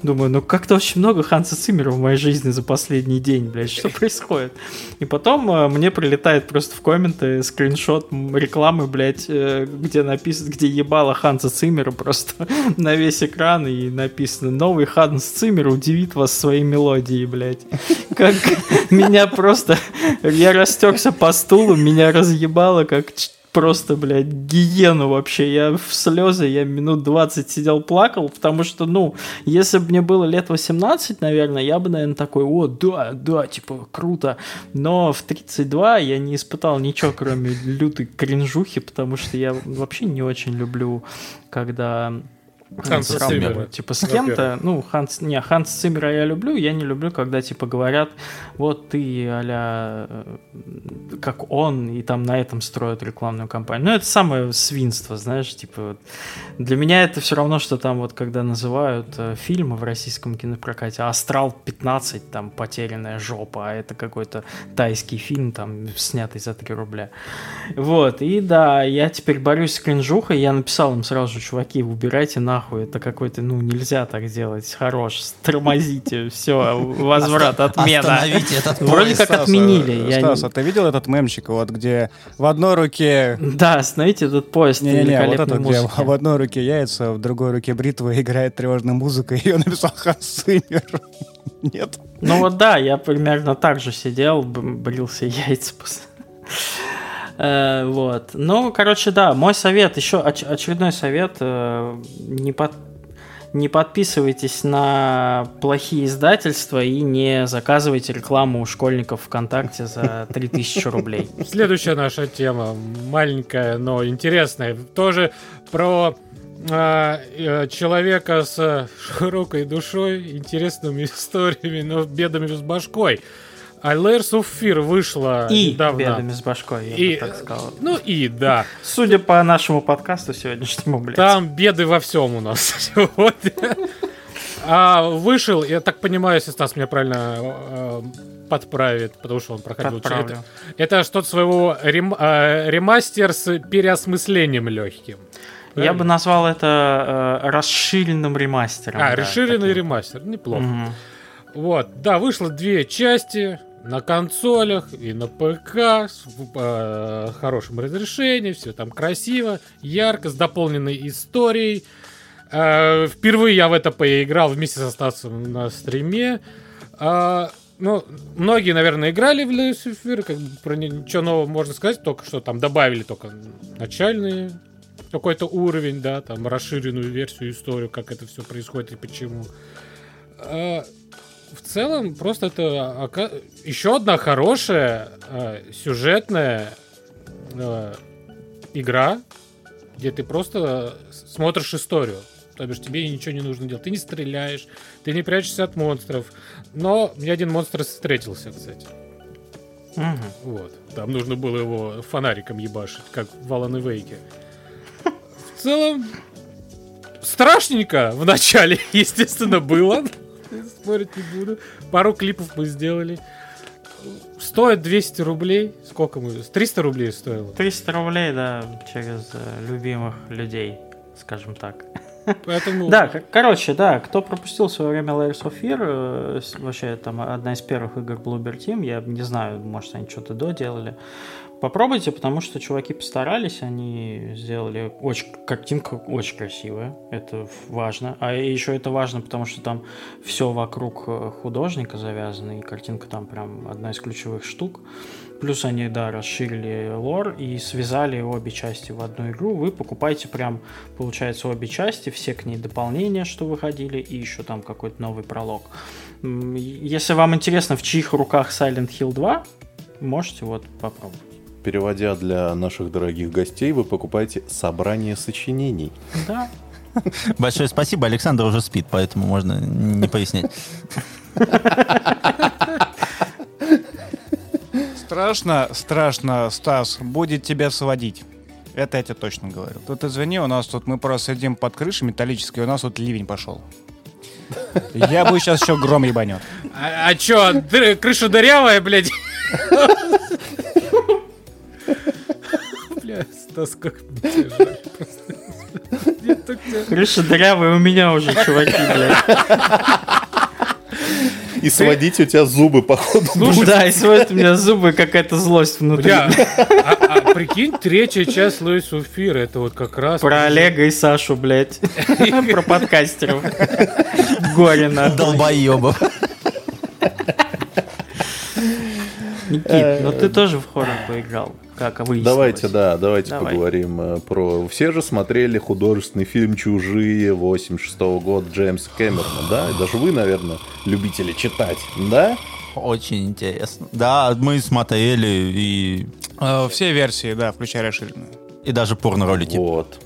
Думаю, ну как-то очень много Ханса Циммера в моей жизни за последний день, блядь, что происходит? И потом э, мне прилетает просто в комменты скриншот рекламы, блядь, э, где написано, где ебало Ханса Циммера просто [laughs] на весь экран и написано «Новый Ханс Циммер удивит вас своей мелодией, блядь». Как меня просто... Я растекся по стулу, меня разъебало, как просто, блядь, гиену вообще. Я в слезы, я минут 20 сидел, плакал, потому что, ну, если бы мне было лет 18, наверное, я бы, наверное, такой, о, да, да, типа, круто. Но в 32 я не испытал ничего, кроме лютой кринжухи, потому что я вообще не очень люблю, когда Ханса Циммера. Типа с кем-то, ну, Ханс, не, Ханс Циммера я люблю, я не люблю, когда, типа, говорят, вот ты, а как он, и там на этом строят рекламную кампанию. Ну, это самое свинство, знаешь, типа, для меня это все равно, что там вот, когда называют э, фильмы в российском кинопрокате «Астрал 15», там, «Потерянная жопа», а это какой-то тайский фильм, там, снятый за 3 рубля. Вот, и да, я теперь борюсь с кринжухой, я написал им сразу же, чуваки, убирайте на нахуй, это какой-то, ну, нельзя так делать, хорош, [laughs] тормозите, все, возврат, отмена. Остановите этот Вроде как отменили. Стас, а ты видел этот мемчик, вот где в одной руке... Да, остановите этот поезд Не-не-не, вот это, где в одной руке яйца, в другой руке бритва играет тревожная музыка, [laughs] и ее написал Ханс [laughs] Нет? Ну вот да, я примерно так же сидел, брился яйца после... Э, вот. Ну, короче, да, мой совет, еще оч- очередной совет, э, не, под, не подписывайтесь на плохие издательства и не заказывайте рекламу у школьников ВКонтакте за [laughs] 3000 рублей. Следующая наша тема, маленькая, но интересная, тоже про э, человека с широкой душой, интересными [laughs] историями, но бедами с башкой. А Layers of Fear вышла и недавно. бедами с башкой, я и, бы так сказал. Ну и да. Судя по нашему подкасту сегодняшнему, блядь. Там беды во всем у нас [laughs] сегодня. А вышел, я так понимаю, если Стас меня правильно э, подправит, потому что он проходил. Это, это что-то своего рем, э, ремастер с переосмыслением легким. Я бы назвал это э, расширенным ремастером. А, да, расширенный таким. ремастер, неплохо. Угу. Вот, да, вышло две части на консолях и на ПК с э, хорошим разрешением, все там красиво, ярко, с дополненной историей. Э, впервые я в это поиграл вместе со Стасом на стриме. Э, ну, многие, наверное, играли в Люцифер, как бы про ничего нового можно сказать, только что там добавили только начальные какой-то уровень, да, там расширенную версию, историю, как это все происходит и почему. В целом, просто это еще одна хорошая а, сюжетная а, игра, где ты просто смотришь историю. То бишь тебе ничего не нужно делать. Ты не стреляешь, ты не прячешься от монстров. Но мне один монстр встретился, кстати. Угу. Вот. Там нужно было его фонариком ебашить, как в Алан Вейке в целом страшненько в начале, [laughs] естественно, было. Спорить не буду. Пару клипов мы сделали. Стоит 200 рублей. Сколько мы? 300 рублей стоило. 300 рублей, да, через э, любимых людей, скажем так. Поэтому... [laughs] Да, короче, да, кто пропустил в свое время Layers of Fear, э, вообще там одна из первых игр Bluebird Team, я не знаю, может они что-то доделали. Попробуйте, потому что чуваки постарались, они сделали очень картинка очень красивая, это важно. А еще это важно, потому что там все вокруг э, художника завязано, и картинка там прям одна из ключевых штук. Плюс они, да, расширили лор и связали обе части в одну игру. Вы покупаете прям, получается, обе части, все к ней дополнения, что выходили, и еще там какой-то новый пролог. Если вам интересно, в чьих руках Silent Hill 2, можете вот попробовать переводя для наших дорогих гостей, вы покупаете собрание сочинений. Да. Большое спасибо. Александр уже спит, поэтому можно не пояснять. Страшно, страшно, Стас, будет тебя сводить. Это я тебе точно говорю. Тут извини, у нас тут мы просто сидим под крышей металлической, у нас тут ливень пошел. Я бы сейчас еще гром ебанет. А, а чё, крыша дырявая, блядь? Стас, как. Крыша дырявая у меня уже, чуваки, блядь. И сводить у тебя зубы, походу. Слушай, да, и сводит у меня зубы какая-то злость внутри. а, а прикинь, третья часть Луис Уфира, это вот как раз... Про Олега и Сашу, блядь. [laughs] Про подкастеров. Горина. Долбоебов. Никит, ну ты тоже в хоррор поиграл как выяснилось. Давайте, да, давайте Давай. поговорим э, про... Все же смотрели художественный фильм «Чужие» 86 -го года Джеймса Кэмерона, да? И даже вы, наверное, любители читать, да? Очень интересно. Да, мы смотрели и... Э, все версии, да, включая расширенную. И даже порно-ролики. Вот.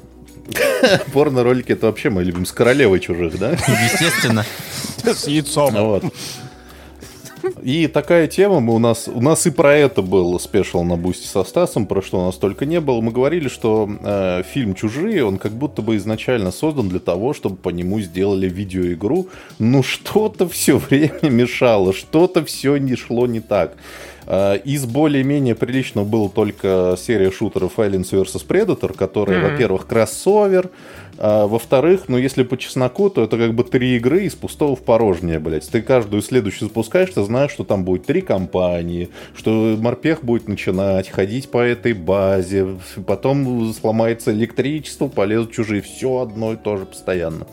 [laughs] Порно-ролики это вообще мы любим с королевой чужих, да? Естественно. С яйцом. Вот. И такая тема, мы у нас, у нас и про это был спешл на бусте со Стасом, про что у нас только не было. Мы говорили, что э, фильм «Чужие», он как будто бы изначально создан для того, чтобы по нему сделали видеоигру, но что-то все время мешало, что-то все не шло не так. Э, из более-менее приличного была только серия шутеров Aliens vs Predator, которая, mm-hmm. во-первых, кроссовер, а, во-вторых, ну если по чесноку, то это как бы три игры из пустого в порожнее, блядь. Ты каждую следующую запускаешь, ты знаешь, что там будет три компании, что морпех будет начинать ходить по этой базе, потом сломается электричество, полезут чужие, все одно и то же постоянно.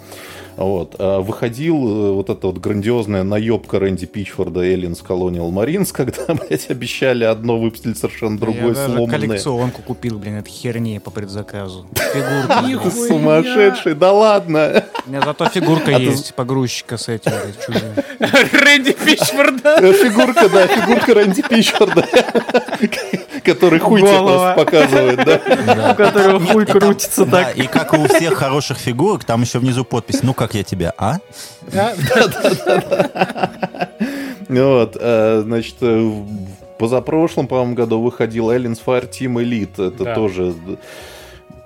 Вот. А выходил э, вот эта вот грандиозная наебка Рэнди Пичфорда Aliens Colonial Marines, когда, блядь, обещали одно выпустить совершенно другое, Я даже коллекционку купил, блин, это херни по предзаказу. Фигурки. [laughs] Сумасшедший, да ладно. У меня зато фигурка а есть погрузчика с этим, [laughs] Рэнди Пичфорда. Э, фигурка, да, фигурка Рэнди Пичфорда. [laughs] Который хуй тебе просто показывает, да? У которого хуй крутится так. И как у всех хороших фигурок, там еще внизу подпись, ну как я тебя, а? Вот, э, значит, в позапрошлом, по-моему, году выходил Aliens Fire Team Elite. Это да. тоже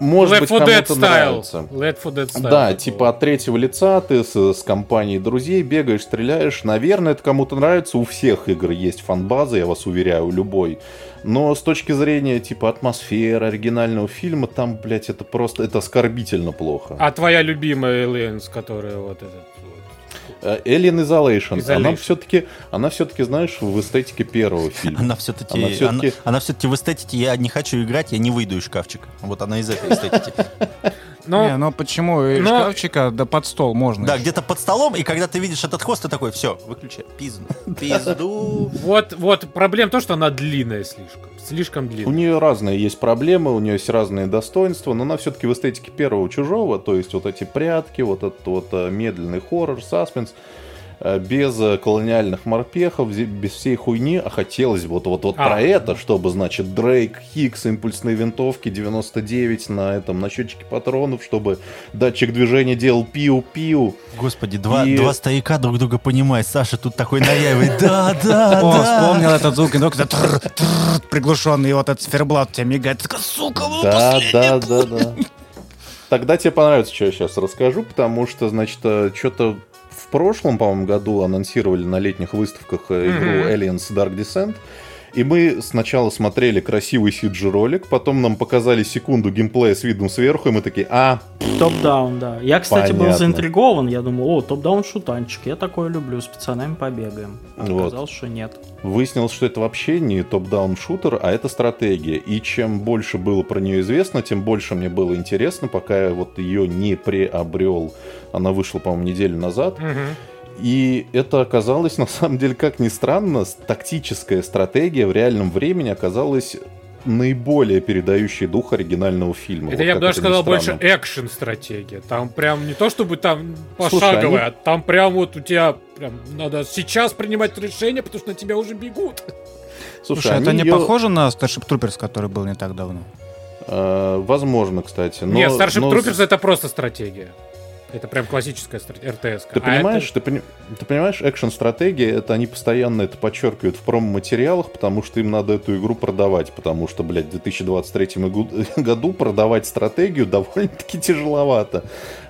может Left быть, кому-то нравится. Left 4 Dead style. Да, типа от третьего лица ты с, с компанией друзей бегаешь, стреляешь. Наверное, это кому-то нравится. У всех игр есть фан-база, я вас уверяю, любой. Но с точки зрения, типа, атмосферы оригинального фильма, там, блядь, это просто, это оскорбительно плохо. А твоя любимая Aliens, которая вот этот Э, Alien Isolation. Isolation. Она все-таки, она все-таки, знаешь, в эстетике первого фильма. Она все-таки, она все-таки... Она, она все-таки в эстетике я не хочу играть, я не выйду из шкафчика. Вот она из этой эстетики. Но... Не, ну почему? Из Но... шкафчика да под стол можно. Да, где-то под столом, и когда ты видишь этот хвост, ты такой, все, выключай, пизду. Пизду. Вот, вот проблема то, что она длинная слишком. Слишком длинная. У нее разные есть проблемы, у нее есть разные достоинства, но она все-таки в эстетике первого чужого, то есть вот эти прятки, вот этот вот э, медленный хоррор, саспенс, без э, колониальных морпехов, без всей хуйни, а хотелось вот, вот, вот а. про это, чтобы, значит, Дрейк, Хикс, импульсные винтовки, 99 на этом, на счетчике патронов, чтобы датчик движения делал пиу-пиу. Господи, два, и... два стояка друг друга понимают. Саша тут такой наяривает. [laughs] Да, да, О, да. вспомнил этот звук, ну, когда приглушенный, и вот этот циферблат у тебя мигает. Сука, Да, да, да, да. Тогда тебе понравится, что я сейчас расскажу, потому что, значит, э, что-то прошлом, по-моему, году анонсировали на летних выставках mm-hmm. игру Aliens Dark Descent. И мы сначала смотрели красивый CG-ролик, потом нам показали секунду геймплея с видом сверху, и мы такие, а... Топ-даун, да. Я, кстати, Понятно. был заинтригован, я думал, о, топ-даун шутанчик, я такое люблю, с пацанами побегаем. Оказалось, вот. что нет. Выяснилось, что это вообще не топ-даун шутер, а это стратегия. И чем больше было про нее известно, тем больше мне было интересно, пока я вот ее не приобрел она вышла, по-моему, неделю назад. И это оказалось, [laughs] на самом деле, как ни странно, тактическая стратегия в реальном времени оказалась наиболее передающий дух оригинального фильма. Это вот я бы даже сказал больше экшен-стратегия. Там прям не то чтобы там пошаговая, они... а там прям вот у тебя прям надо сейчас принимать решение, потому что на тебя уже бегут. Слушай, Слушай это не ее... похоже на Starship Troopers, который был не так давно? Э, возможно, кстати. Но, Нет, Starship но... Troopers это просто стратегия. Это прям классическая РТС. Ты а понимаешь, это... ты, ты понимаешь, экшн-стратегия, это они постоянно это подчеркивают в промо-материалах, потому что им надо эту игру продавать, потому что, блядь, в 2023 [laughs] году продавать стратегию довольно-таки тяжеловато.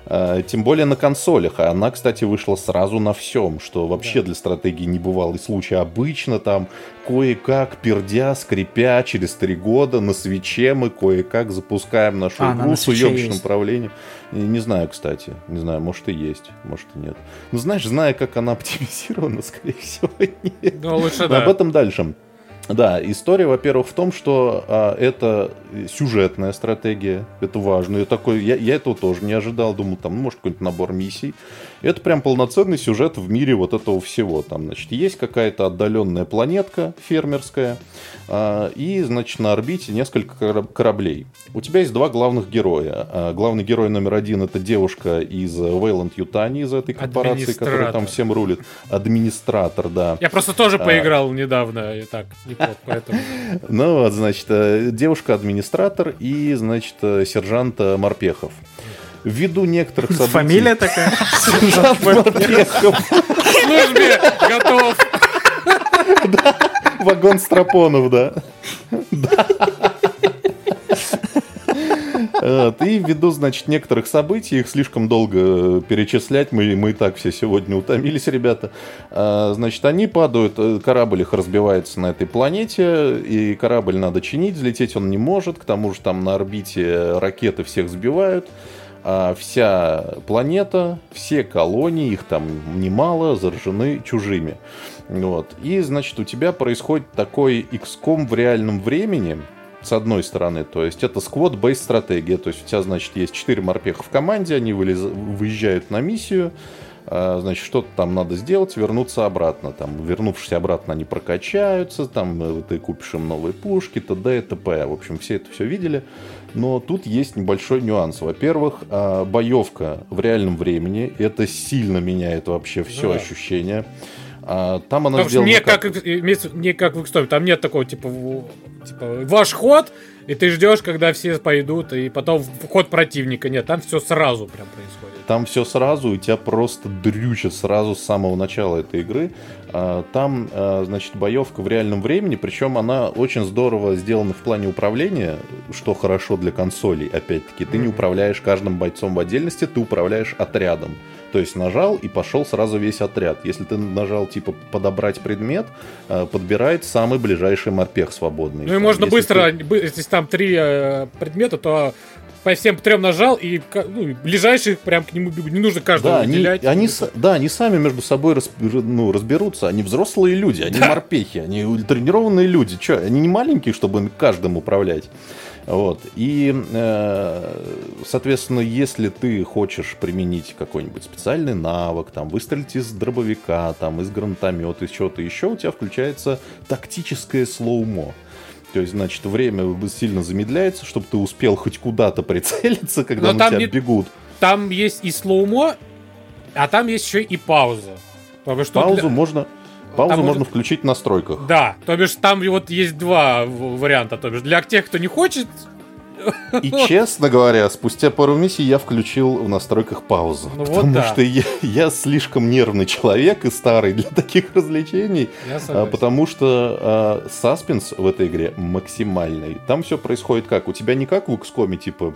А, тем более на консолях. А она, кстати, вышла сразу на всем, что вообще да. для стратегии не бывалый случай. Обычно там кое-как, пердя, скрипя, через три года на свече мы кое-как запускаем нашу а, игру с уебищным управлением. Не знаю, кстати. Не знаю, может и есть, может и нет. Но знаешь, зная, как она оптимизирована, [laughs] скорее всего, нет. Ну, лучше да. Об этом дальше. Да, история, во-первых, в том, что а, это сюжетная стратегия, это важно. Я, такой, я, я этого тоже не ожидал, думал, там, ну, может, какой-нибудь набор миссий. Это прям полноценный сюжет в мире вот этого всего. Там, значит, есть какая-то отдаленная планетка фермерская, а, и, значит, на орбите несколько кораблей. У тебя есть два главных героя. А, главный герой номер один это девушка из Вейланд Ютани, из этой корпорации, которая там всем рулит. Администратор, да. Я просто тоже а, поиграл недавно, и так, неплохо, поэтому... [laughs] Ну вот, значит, э, девушка-администратор и, значит, э, сержант э, Морпехов ввиду некоторых событий... Фамилия такая? Сержант Морпехов. Службе готов. Вагон Страпонов, да. Вот. И ввиду, значит, некоторых событий, их слишком долго перечислять, мы, мы и так все сегодня утомились, ребята. А, значит, они падают, э, корабль их разбивается на этой планете, и корабль надо чинить, взлететь он не может, к тому же там на орбите ракеты всех сбивают. А вся планета, все колонии, их там немало, заражены чужими. Вот. И, значит, у тебя происходит такой XCOM в реальном времени, с одной стороны, то есть это сквот-бейс стратегия, то есть у тебя, значит, есть 4 морпеха в команде, они вылез... выезжают на миссию, а, значит, что-то там надо сделать, вернуться обратно. Там, вернувшись обратно, они прокачаются, там э, ты купишь им новые пушки, т.д. и т.п. В общем, все это все видели. Но тут есть небольшой нюанс. Во-первых, а, боевка в реальном времени, это сильно меняет вообще все да. ощущение. А, там она Потому сделана... Не как, как... не как в Xtome, там нет такого, типа, типа, ваш ход, И ты ждешь, когда все пойдут, и потом вход противника. Нет, там все сразу прям происходит. Там все сразу, и тебя просто дрючат сразу с самого начала этой игры. А, там, а, значит, боевка в реальном времени, причем она очень здорово сделана в плане управления, что хорошо для консолей, опять-таки. Ты не управляешь каждым бойцом в отдельности, ты управляешь отрядом. То есть нажал и пошел сразу весь отряд. Если ты нажал типа подобрать предмет, э, подбирает самый ближайший морпех свободный. Ну и можно если быстро, ты... если там три э, предмета, то по всем трем нажал, и ну, ближайших прям к нему бегут. Не нужно каждого да, выделять. Они, они, да, они сами между собой рас, ну, разберутся. Они взрослые люди, они да. морпехи, они тренированные люди. Че, они не маленькие, чтобы каждым управлять. Вот. И, э, соответственно, если ты хочешь применить какой-нибудь специальный навык, там, выстрелить из дробовика, там, из гранатомета, из чего-то еще, у тебя включается тактическое slow-mo. То есть, значит, время сильно замедляется, чтобы ты успел хоть куда-то прицелиться, [laughs] когда Но на тебя не... бегут. Там есть и slow-mo, а там есть еще и пауза. Потому что Паузу для... можно Паузу там можно включить в настройках. Да, то бишь там вот есть два варианта. То бишь для тех, кто не хочет и [laughs] [laughs] честно говоря, спустя пару миссий я включил в настройках паузу. Ну, потому вот да. что я, я слишком нервный человек и старый для [laughs] таких развлечений. А, потому что а, саспенс в этой игре максимальный. Там все происходит как? У тебя не как в XCOM, типа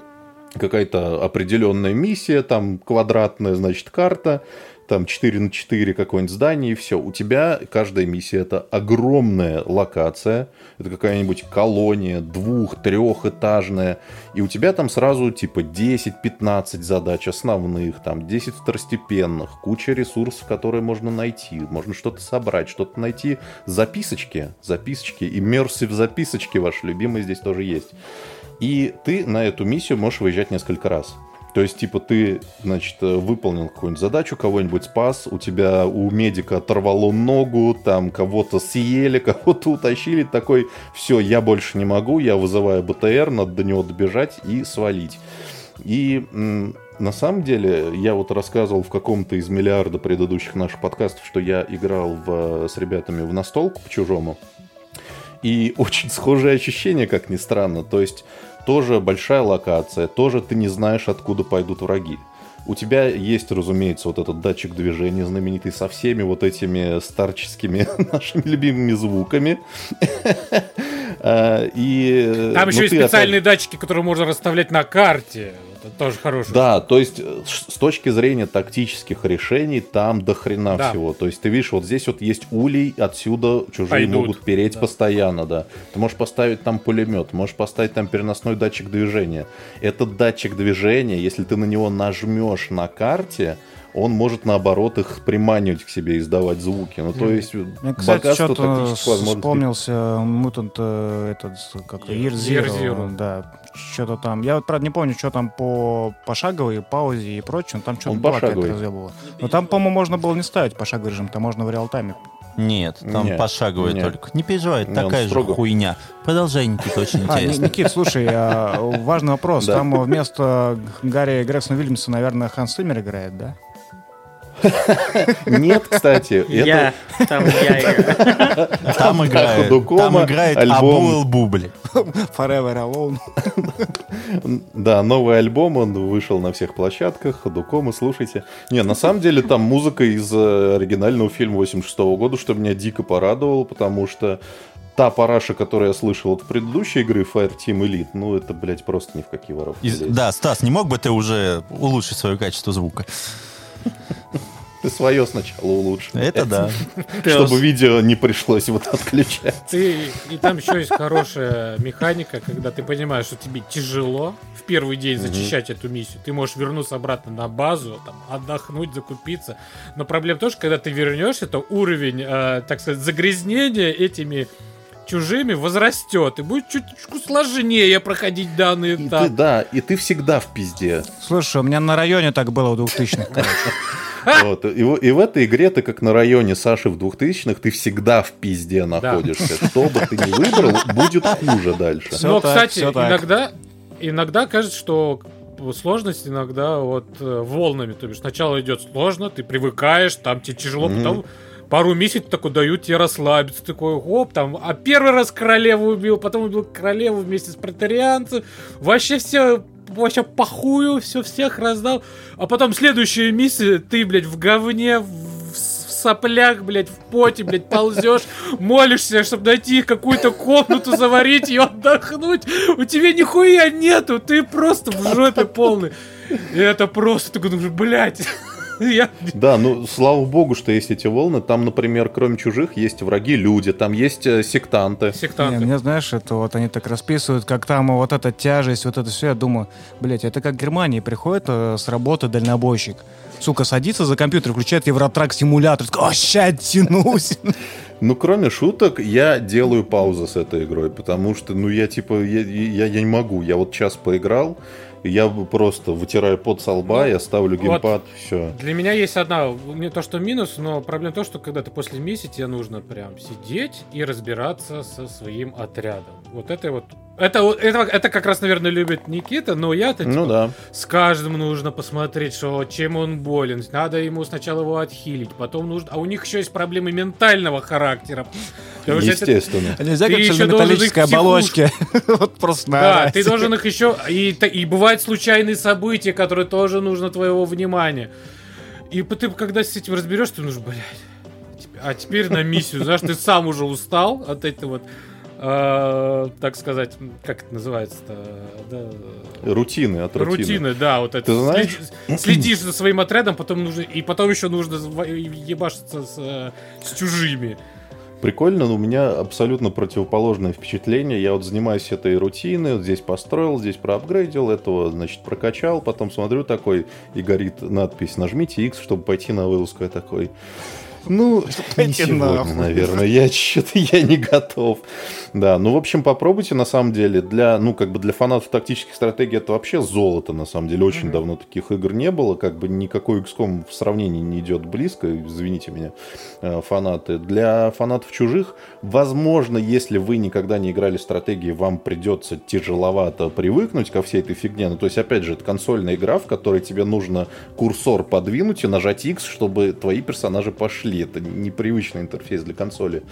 какая-то определенная миссия, там квадратная, значит, карта, там 4 на 4 какое-нибудь здание, и все. У тебя каждая миссия это огромная локация, это какая-нибудь колония, двух, трехэтажная, и у тебя там сразу типа 10-15 задач основных, там 10 второстепенных, куча ресурсов, которые можно найти, можно что-то собрать, что-то найти, записочки, записочки, immersive записочки ваши любимые здесь тоже есть. И ты на эту миссию можешь выезжать несколько раз. То есть, типа, ты, значит, выполнил какую-нибудь задачу, кого-нибудь спас, у тебя у медика оторвало ногу, там кого-то съели, [laughs] кого-то утащили, такой, все, я больше не могу, я вызываю БТР, надо до него добежать и свалить. И на самом деле, я вот рассказывал в каком-то из миллиарда предыдущих наших подкастов, что я играл в, с ребятами в настолку по-чужому. И [laughs] очень схожие ощущения, как ни странно. То есть тоже большая локация, тоже ты не знаешь, откуда пойдут враги. У тебя есть, разумеется, вот этот датчик движения знаменитый со всеми вот этими старческими [laughs] нашими любимыми звуками. [laughs] А, и, Там еще ну, и специальные датчики, которые можно расставлять на карте. Тоже хороший. Да, то есть э, с точки зрения тактических решений там до хрена да. всего. То есть ты видишь, вот здесь вот есть улей, отсюда чужие Пойдут. могут переть да. постоянно, да. Ты можешь поставить там пулемет, можешь поставить там переносной датчик движения. Этот датчик движения, если ты на него нажмешь на карте, он может наоборот их приманивать к себе, издавать звуки. Ну, то есть, Мне, кстати, что-то вспомнился мутант э, этот, как Year Zero, Year Zero. Да, что-то там. Я вот, правда, не помню, что там по пошаговой паузе и прочему. Там что-то было разъебало. Но там, по-моему, можно было не ставить пошаговый режим, там можно в реал-тайме нет, там нет, пошаговые нет. только. Не переживай, не, такая же хуйня. Продолжай, Никита, очень [laughs] а, интересно. Никит, слушай, а, важный вопрос. Там вместо Гарри Грексона Вильямса, наверное, Ханс Циммер играет, да? [laughs] Нет, кстати. Я. Там я играю. Там играет. Там играет Абуэл Бубли. Forever Alone. [laughs] Да, новый альбом, он вышел на всех площадках. Ходукома, слушайте. Не, на самом деле там музыка из э, оригинального фильма 86 года, что меня дико порадовало, потому что та параша, которую я слышал от предыдущей игры Fire Team Elite, ну это, блядь, просто ни в какие ворота. Да, Стас, не мог бы ты уже улучшить свое качество звука? Ты свое сначала улучшил. Это да. Чтобы видео не пришлось вот отключать. Ты, и там еще есть хорошая механика, когда ты понимаешь, что тебе тяжело в первый день зачищать эту миссию. Ты можешь вернуться обратно на базу, там, отдохнуть, закупиться. Но проблема тоже, когда ты вернешься, то уровень, э, так сказать, загрязнения этими чужими возрастет, и будет чуть чуть сложнее проходить данный этап. И ты, да, и ты всегда в пизде. Слушай, у меня на районе так было в 2000-х, короче. [laughs] Вот. И, и в этой игре ты как на районе Саши в 2000-х, ты всегда в пизде находишься. Да. Что бы ты ни выбрал, будет хуже дальше. Все Но, так, кстати, иногда, иногда кажется, что сложность иногда вот э, волнами. То есть сначала идет сложно, ты привыкаешь, там тебе тяжело, mm-hmm. потом пару месяцев такой дают тебе расслабиться, такой, оп, там, а первый раз королеву убил, потом убил королеву вместе с протарианцем, вообще все вообще похую, все всех раздал, а потом следующая миссия, ты, блядь, в говне, в соплях, блядь, в поте, блядь, ползешь, молишься, чтобы найти какую-то комнату, заварить ее, отдохнуть. У тебя нихуя нету, ты просто в жопе полный. И это просто, ты думаешь, блядь. [laughs] Я... Да, ну, слава богу, что есть эти волны. Там, например, кроме чужих, есть враги люди, там есть э, сектанты. Сектанты. Не, мне, знаешь, это вот они так расписывают, как там вот эта тяжесть, вот это все. Я думаю, блядь, это как в Германии приходит э, с работы дальнобойщик. Сука, садится за компьютер, включает Евротрак симулятор. О, ща тянусь. [laughs] Ну, кроме шуток, я делаю паузу с этой игрой, потому что, ну, я типа, я, я, я не могу. Я вот час поиграл, я просто вытираю пот со лба, ну, я ставлю геймпад, вот все. Для меня есть одна, не то что минус, но проблема в том, что когда ты после миссии, тебе нужно прям сидеть и разбираться со своим отрядом. Вот это вот это, это, это как раз, наверное, любит Никита, но я-то ну, типа, да. с каждым нужно посмотреть, что чем он болен. Надо ему сначала его отхилить, потом нужно... А у них еще есть проблемы ментального характера. Естественно. Это... Нельзя как на металлической оболочке. [laughs] вот просто Да, ты должен их еще... И, и бывают случайные события, которые тоже нужно твоего внимания. И ты, когда с этим разберешься, ты нужно, блядь, а теперь на миссию, знаешь, ты сам уже устал от этой вот э, так сказать, как это называется-то? Да. Рутины от рутины. Рутины, да, вот это. Ты знаешь? Следишь, следишь за своим отрядом, потом нужно и потом еще нужно ебашиться с, э, с чужими. Прикольно, но у меня абсолютно противоположное впечатление. Я вот занимаюсь этой рутиной, вот здесь построил, здесь проапгрейдил, этого, значит, прокачал, потом смотрю такой, и горит надпись «Нажмите X, чтобы пойти на вылазку». Я такой, ну, не сегодня, наверное. Я что-то я не готов. Да, ну, в общем, попробуйте, на самом деле, для, ну, как бы для фанатов тактических стратегий это вообще золото, на самом деле. Очень mm-hmm. давно таких игр не было, как бы никакой XCOM в сравнении не идет близко, извините меня, э, фанаты. Для фанатов чужих, возможно, если вы никогда не играли в стратегии, вам придется тяжеловато привыкнуть ко всей этой фигне. Ну, то есть, опять же, это консольная игра, в которой тебе нужно курсор подвинуть и нажать X, чтобы твои персонажи пошли. Это непривычный интерфейс для консоли.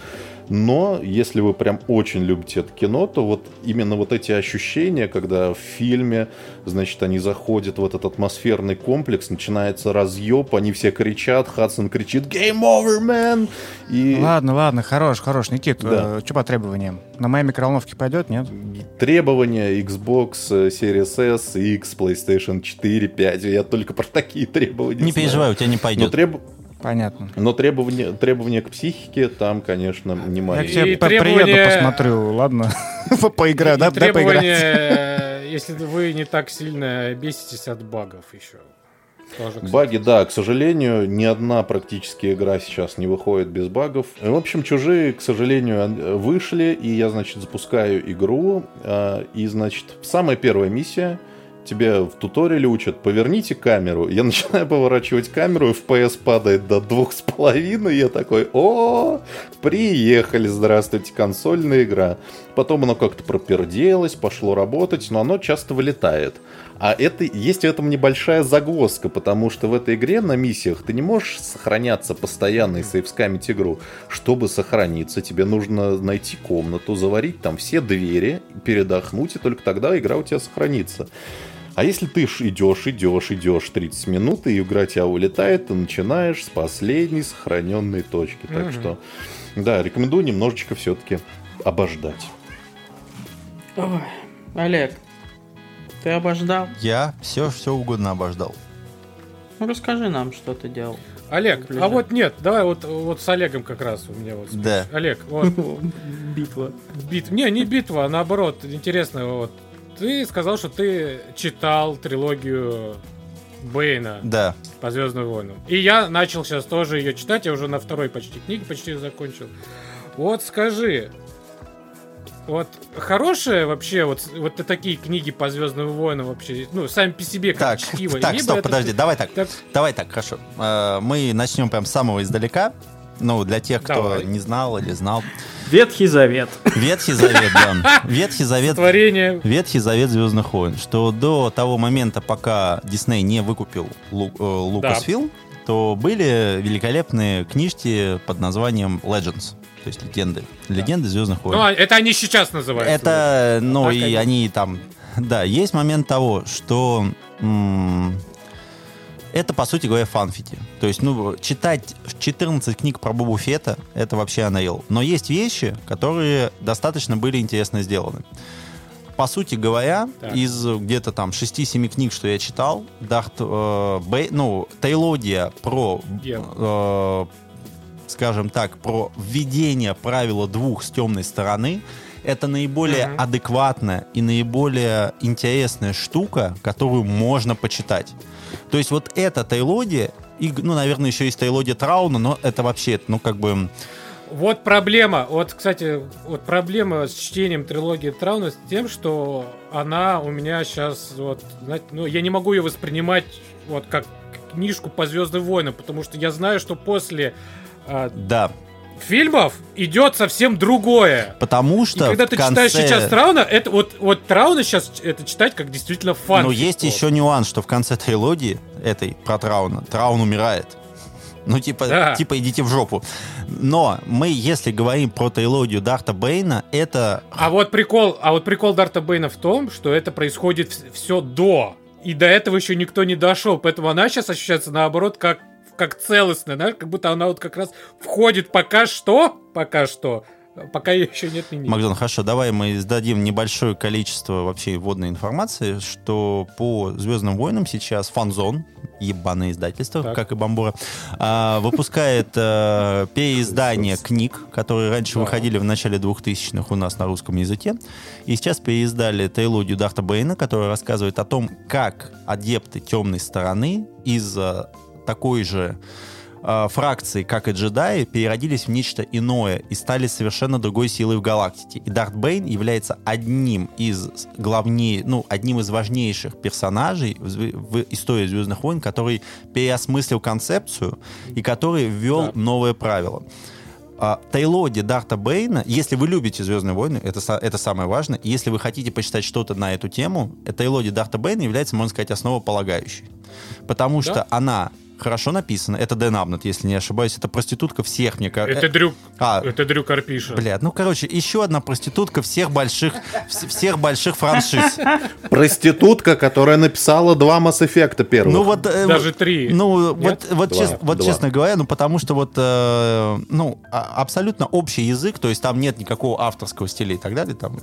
Но если вы прям очень любите это кино, то вот именно вот эти ощущения, когда в фильме, значит, они заходят в этот атмосферный комплекс, начинается разъеб, они все кричат, Хадсон кричит «Game over, man!» и... Ладно, ладно, хорош, хорош. Никит, да. э, что по требованиям? На моей микроволновке пойдет, нет? Требования Xbox э, Series S, X, PlayStation 4, 5. Я только про такие требования Не знаю. переживай, у тебя не пойдет. Но треб... Понятно. Но требования, требования к психике там, конечно, не мои. Я к тебе требования... приеду, посмотрю, ладно? [laughs] Поиграю, да? Дай поиграть. [laughs] Если вы не так сильно беситесь от багов еще. Тоже, Баги, да, к сожалению, ни одна практически игра сейчас не выходит без багов. В общем, чужие, к сожалению, вышли, и я, значит, запускаю игру, а, и, значит, самая первая миссия — тебе в туториале учат, поверните камеру. Я начинаю поворачивать камеру, FPS падает до двух с половиной. Я такой, о, приехали, здравствуйте, консольная игра. Потом оно как-то проперделось, пошло работать, но оно часто вылетает. А это есть в этом небольшая загвоздка, потому что в этой игре на миссиях ты не можешь сохраняться постоянно и сейвскамить игру. Чтобы сохраниться, тебе нужно найти комнату, заварить там все двери, передохнуть, и только тогда игра у тебя сохранится. А если ты идешь, идешь, идешь 30 минут, и игра тебя улетает, ты начинаешь с последней сохраненной точки. Так что, да, рекомендую немножечко все-таки обождать. Ой, Олег, ты обождал? Я все, все угодно обождал. Ну, расскажи нам, что ты делал. Олег, а вот нет, давай вот, вот с Олегом как раз у меня вот. Да. Олег, вот. [laughs] Битва. Бит... Не, не битва, а наоборот, интересно, вот ты сказал, что ты читал трилогию Бэйна. Да. По Звездным войнам. И я начал сейчас тоже ее читать, я уже на второй почти книге почти закончил. Вот скажи, вот хорошие вообще вот, вот такие книги по Звездным войнам вообще, ну, сами по себе как так, чтиво. Так, стоп, подожди, давай так, так, давай так, хорошо. Э, мы начнем прям с самого издалека. Ну, для тех, кто Давай. не знал или знал. Ветхий Завет. Ветхий Завет, да. [laughs] Ветхий Завет. Творение. Ветхий Завет Звездных войн. Что до того момента, пока Дисней не выкупил Лу, э, Lucasfilm, то были великолепные книжки под названием Legends. То есть легенды. Легенды Звездных войн. Ну, а это они сейчас называются. Это, ну, а и они... они там... Да, есть момент того, что это, по сути говоря, фанфики. То есть, ну, читать 14 книг про Бобу Фета, это вообще анейл. Но есть вещи, которые достаточно были интересно сделаны. По сути говоря, так. из где-то там 6-7 книг, что я читал, Дарт, э, Бэй, ну, Тейлодия про, э, скажем так, про введение правила двух с темной стороны, это наиболее mm-hmm. адекватная и наиболее интересная штука, которую можно почитать. То есть вот эта Тейлодия, и, ну, наверное, еще есть Тейлодия Трауна, но это вообще, ну, как бы... Вот проблема, вот, кстати, вот проблема с чтением трилогии Трауна с тем, что она у меня сейчас, вот, знаете, ну, я не могу ее воспринимать вот как книжку по Звездным войнам, потому что я знаю, что после а, да фильмов идет совсем другое. Потому что И когда ты конце... читаешь сейчас Трауна, это вот, вот Трауна сейчас это читать как действительно фан. Но есть еще нюанс, что в конце трилогии этой про Трауна, Траун умирает. Ну, типа, да. типа, идите в жопу. Но мы, если говорим про трилогию Дарта Бейна, это... А вот прикол, а вот прикол Дарта Бейна в том, что это происходит все до. И до этого еще никто не дошел. Поэтому она сейчас ощущается наоборот как как целостная, знаешь, как будто она вот как раз входит пока что, пока что, пока ее еще нет мини. Макдон, хорошо, давай мы сдадим небольшое количество вообще вводной информации, что по Звездным войнам сейчас Фанзон, ебаное издательство, так. как и Бамбура, а, выпускает а, переиздание книг, которые раньше да. выходили в начале 2000-х у нас на русском языке. И сейчас переиздали трилогию Дарта Бейна, которая рассказывает о том, как адепты темной стороны из такой же э, фракции, как и джедаи, переродились в нечто иное и стали совершенно другой силой в галактике. И Дарт Бейн является одним из главней, ну, одним из важнейших персонажей в, в истории Звездных войн, который переосмыслил концепцию и который ввел да. новое правило. А, Тейлоди Дарта Бейна, если вы любите Звездные войны, это, это самое важное, если вы хотите почитать что-то на эту тему, Тейлоди Дарта Бейна является, можно сказать, основополагающей. Потому да? что она хорошо написано. Это Дэн Абнет, если не ошибаюсь. Это проститутка всех, мне кажется. Это Дрю, а, это Дрю Карпиша. Блядь, ну, короче, еще одна проститутка всех больших, всех больших франшиз. Проститутка, которая написала два Mass Effect первых. Ну, вот, э, Даже три. Ну, вот, вот, два, чест, вот честно говоря, ну, потому что вот, э, ну, а, абсолютно общий язык, то есть там нет никакого авторского стиля и так далее, там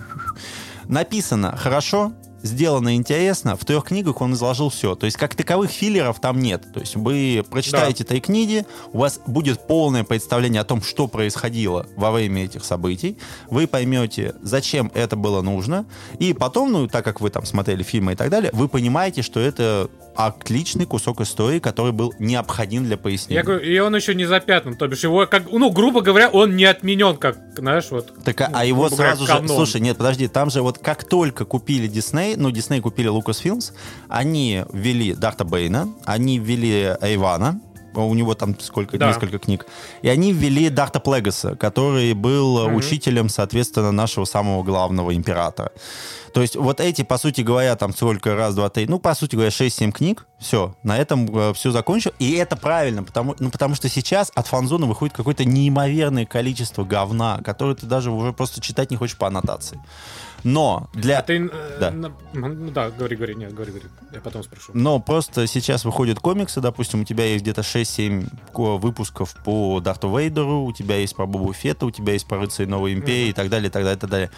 написано хорошо, сделано интересно. В трех книгах он изложил все. То есть, как таковых филлеров там нет. То есть, вы прочитаете да. три книги, у вас будет полное представление о том, что происходило во время этих событий. Вы поймете, зачем это было нужно. И потом, ну, так как вы там смотрели фильмы и так далее, вы понимаете, что это отличный кусок истории, который был необходим для пояснения. Я говорю, и он еще не запятнан, то бишь его, как, ну, грубо говоря, он не отменен, как, знаешь, вот. Так, а, ну, а его сразу говоря, же, слушай, нет, подожди, там же вот как только купили Дисней, ну, Дисней купили Lucasfilms, они ввели Дарта Бейна, они ввели Эйвана, у него там сколько, да. несколько книг. И они ввели Дарта Плегаса, который был mm-hmm. учителем, соответственно, нашего самого главного императора. То есть вот эти, по сути говоря, там сколько, раз, два, три, ну, по сути говоря, 6-7 книг, все, на этом э, все закончилось. И это правильно, потому, ну, потому что сейчас от фанзона выходит какое-то неимоверное количество говна, которое ты даже уже просто читать не хочешь по аннотации. Но для... А ты... Э, да. Ну да, говори, говори, нет, говори, говори. Я потом спрошу. Но просто сейчас выходят комиксы, допустим, у тебя есть где-то 6-7 выпусков по Дарту Вейдеру, у тебя есть про Бобу Фета, у тебя есть про Рыцарь Новой Империи mm-hmm. и так далее, и так далее, и так далее.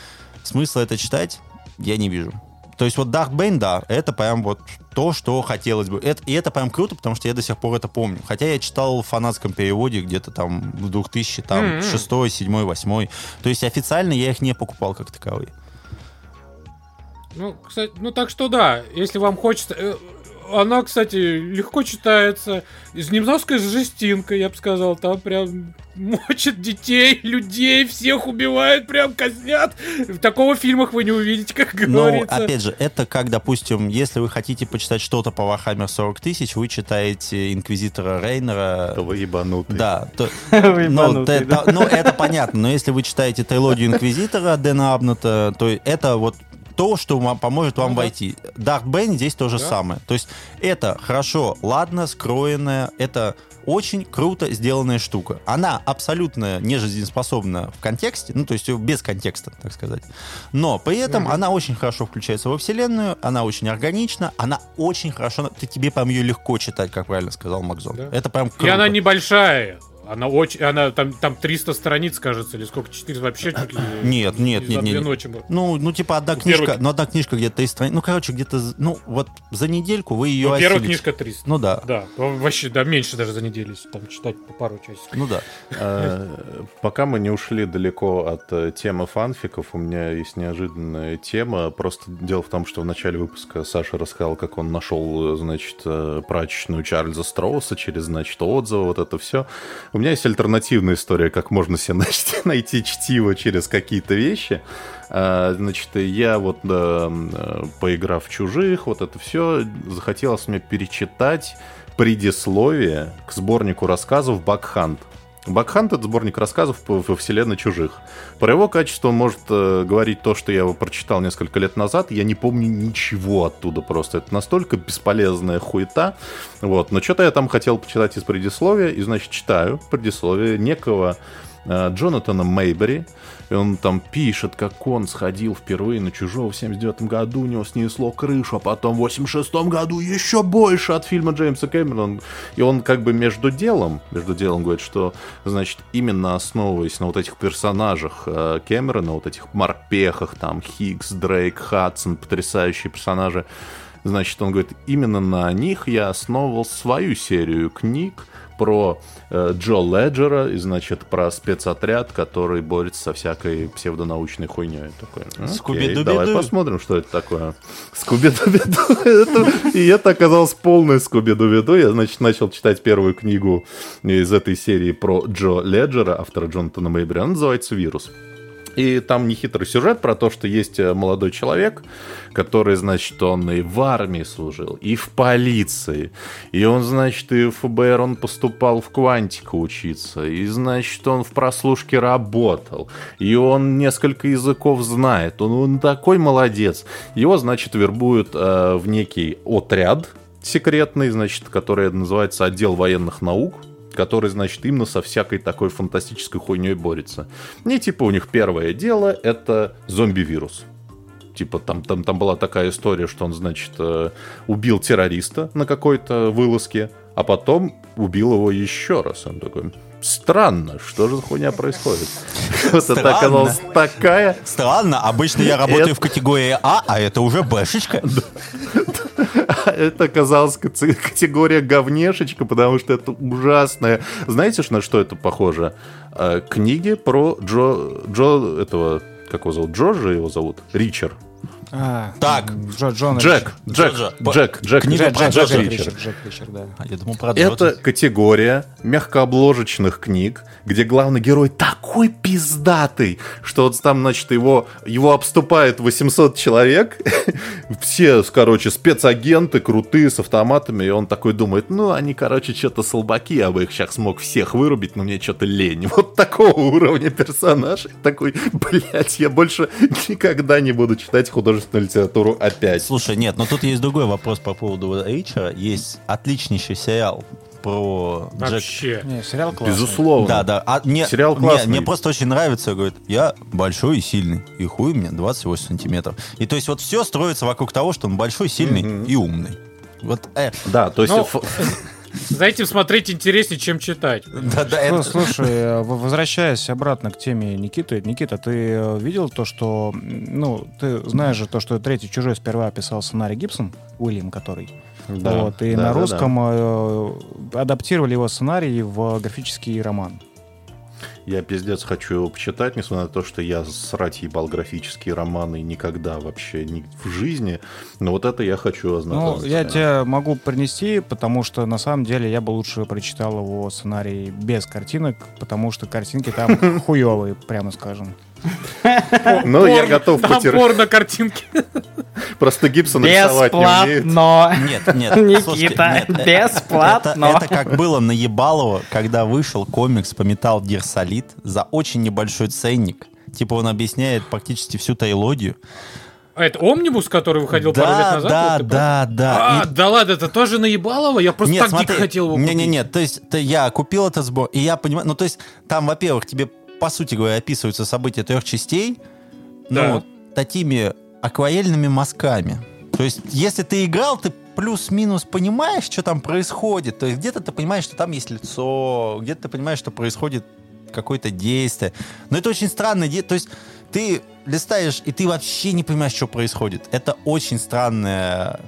Смысла это читать я не вижу. То есть вот Dark Bane, да, это прям вот то, что хотелось бы. Это, и это прям круто, потому что я до сих пор это помню. Хотя я читал в фанатском переводе где-то там в 2000, там, mm-hmm. 6, 7, 8. То есть официально я их не покупал как таковые. Ну, кстати, ну так что да, если вам хочется... Э, она, кстати, легко читается. Из немножко с жестинкой, я бы сказал. Там прям мочат детей, [laughs] людей, всех убивают, прям казнят. В такого в фильмах вы не увидите, как говорится. Но, опять же, это как, допустим, если вы хотите почитать что-то по Warhammer 40 тысяч, вы читаете Инквизитора Рейнера. Вы ебанутый. Да. То, [laughs] ну, да. ну, это понятно, но если вы читаете трилогию Инквизитора Дэна Абната, то это вот то, что вам поможет вам ну, войти. Dark Bane здесь то же да. самое. То есть это хорошо, ладно, скроенное, это очень круто сделанная штука. Она абсолютно не жизнеспособна в контексте, ну, то есть без контекста, так сказать. Но при этом mm-hmm. она очень хорошо включается во вселенную, она очень органична, она очень хорошо... Ты тебе прям ее легко читать, как правильно сказал Макзон. Да. Это прям круто. И она небольшая. Она очень, она там, там 300 страниц, кажется, или сколько, 4 вообще чуть ли [coughs] Нет, нет, нет, нет. Ночи ну, ну, типа одна ну, книжка, первый... ну, одна книжка где-то 300 страниц. Ну, короче, где-то, ну, вот за недельку вы ее ну, первая книжка 300. Ну, да. Да, вообще, да, меньше даже за неделю, там читать по пару часиков. Ну, да. [laughs] Э, пока мы не ушли далеко от э, темы фанфиков, у меня есть неожиданная тема. Просто дело в том, что в начале выпуска Саша рассказал, как он нашел, значит, э, прачечную Чарльза Строуса через, значит, отзывы, вот это все. У меня есть альтернативная история, как можно себе [laughs] найти, найти чтиво через какие-то вещи. А, значит, я вот, поиграв в «Чужих», вот это все, захотелось мне перечитать предисловие к сборнику рассказов «Бакхант». Бакхант — это сборник рассказов во вселенной чужих. Про его качество может э, говорить то, что я его прочитал несколько лет назад. Я не помню ничего оттуда просто. Это настолько бесполезная хуета. Вот. Но что-то я там хотел почитать из предисловия. И, значит, читаю предисловие некого э, Джонатана Мейбери, и он там пишет, как он сходил впервые на «Чужого» в 79 году, у него снесло крышу, а потом в 86 году еще больше от фильма Джеймса Кэмерона. И он как бы между делом, между делом говорит, что, значит, именно основываясь на вот этих персонажах э, Кэмерона, вот этих морпехах, там, Хиггс, Дрейк, Хадсон, потрясающие персонажи, значит, он говорит, именно на них я основывал свою серию книг, про э, Джо Леджера, и, значит, про спецотряд, который борется со всякой псевдонаучной хуйней. Такой, Окей, давай посмотрим, что это такое. Скуби-ду-биду. [laughs] И это оказалось полное Скуби-ду-биду. Я, значит, начал читать первую книгу из этой серии про Джо Леджера, автора Джонатана Мейбри. Она называется «Вирус». И там нехитрый сюжет про то, что есть э, молодой человек, который, значит, он и в армии служил, и в полиции, и он, значит, и в ФБР он поступал в квантику учиться, и, значит, он в прослушке работал, и он несколько языков знает, он, он такой молодец. Его, значит, вербуют э, в некий отряд секретный, значит, который называется отдел военных наук, который, значит, именно со всякой такой фантастической хуйней борется. Не типа у них первое дело — это зомби-вирус. Типа там, там, там была такая история, что он, значит, э, убил террориста на какой-то вылазке, а потом убил его еще раз. Он такой, странно, что же хуйня происходит? [laughs] Вот это такая... Странно, обычно я работаю в категории А, а это уже Бэшечка. [laughs] [laughs] Это оказалась категория говнешечка, потому что это ужасное. Знаете, на что это похоже? Э, книги про Джо... Джо... этого... Как его зовут? Джорджа его зовут? Ричард. А, так, Джо, Джон Джек, Джек, Джек, Джек, Джек, Книга про Джек, Джек, Ричард. Джек Ричард, да. А, я думал про Это категория мягкообложечных книг, где главный герой такой пиздатый, что вот там, значит, его, его обступает 800 человек, все, короче, спецагенты крутые, с автоматами, и он такой думает, ну, они, короче, что-то слабаки, я бы их сейчас смог всех вырубить, но мне что-то лень. Вот такого уровня персонаж. Такой, блядь, я больше никогда не буду читать художественные художественную литературу опять. Слушай, нет, но тут есть другой вопрос по поводу Ричера. Есть отличнейший сериал про Вообще. Джек. Не, сериал классный. Безусловно. Да, да. А мне, сериал классный. Мне, мне просто очень нравится, говорит, я большой и сильный, и хуй мне 28 сантиметров. И то есть вот все строится вокруг того, что он большой, сильный mm-hmm. и умный. Вот, э. Да, то есть... Ну, [laughs] за этим смотреть интереснее, чем читать. Да, да, это... Слушай, э, возвращаясь обратно к теме Никиты. Никита, ты э, видел то, что... Ну, ты знаешь же то, что третий чужой сперва писал сценарий Гибсон, Уильям, который. Да, вот, и да, на русском да, да. адаптировали его сценарий в графический роман. Я пиздец хочу его почитать, несмотря на то, что я срать ебал графические романы никогда вообще не в жизни. Но вот это я хочу ознакомиться. Ну, я тебе могу принести, потому что на самом деле я бы лучше прочитал его сценарий без картинок, потому что картинки там [laughs] хуевые, прямо скажем. Ну, я готов потерпеть. на картинке. Просто Гибсон рисовать не умеет. Нет, нет. [laughs] Никита, бесплатно. Это как было на Ебалово, когда вышел комикс по Metal Gear Solid за очень небольшой ценник. Типа он объясняет практически всю трилогию. А это Омнибус, который выходил да, пару лет назад? Да, вот, да, да. А, и... да ладно, это тоже наебалово? Я просто нет, так смотри, дико хотел его купить. Не-не-не, то есть то я купил этот сбор, и я понимаю, ну то есть там, во-первых, тебе, по сути говоря, описываются события трех частей, да. ну, такими акварельными мазками. То есть если ты играл, ты плюс-минус понимаешь, что там происходит. То есть где-то ты понимаешь, что там есть лицо, где-то ты понимаешь, что происходит какое-то действие. Но это очень действие. То есть ты листаешь, и ты вообще не понимаешь, что происходит. Это очень странная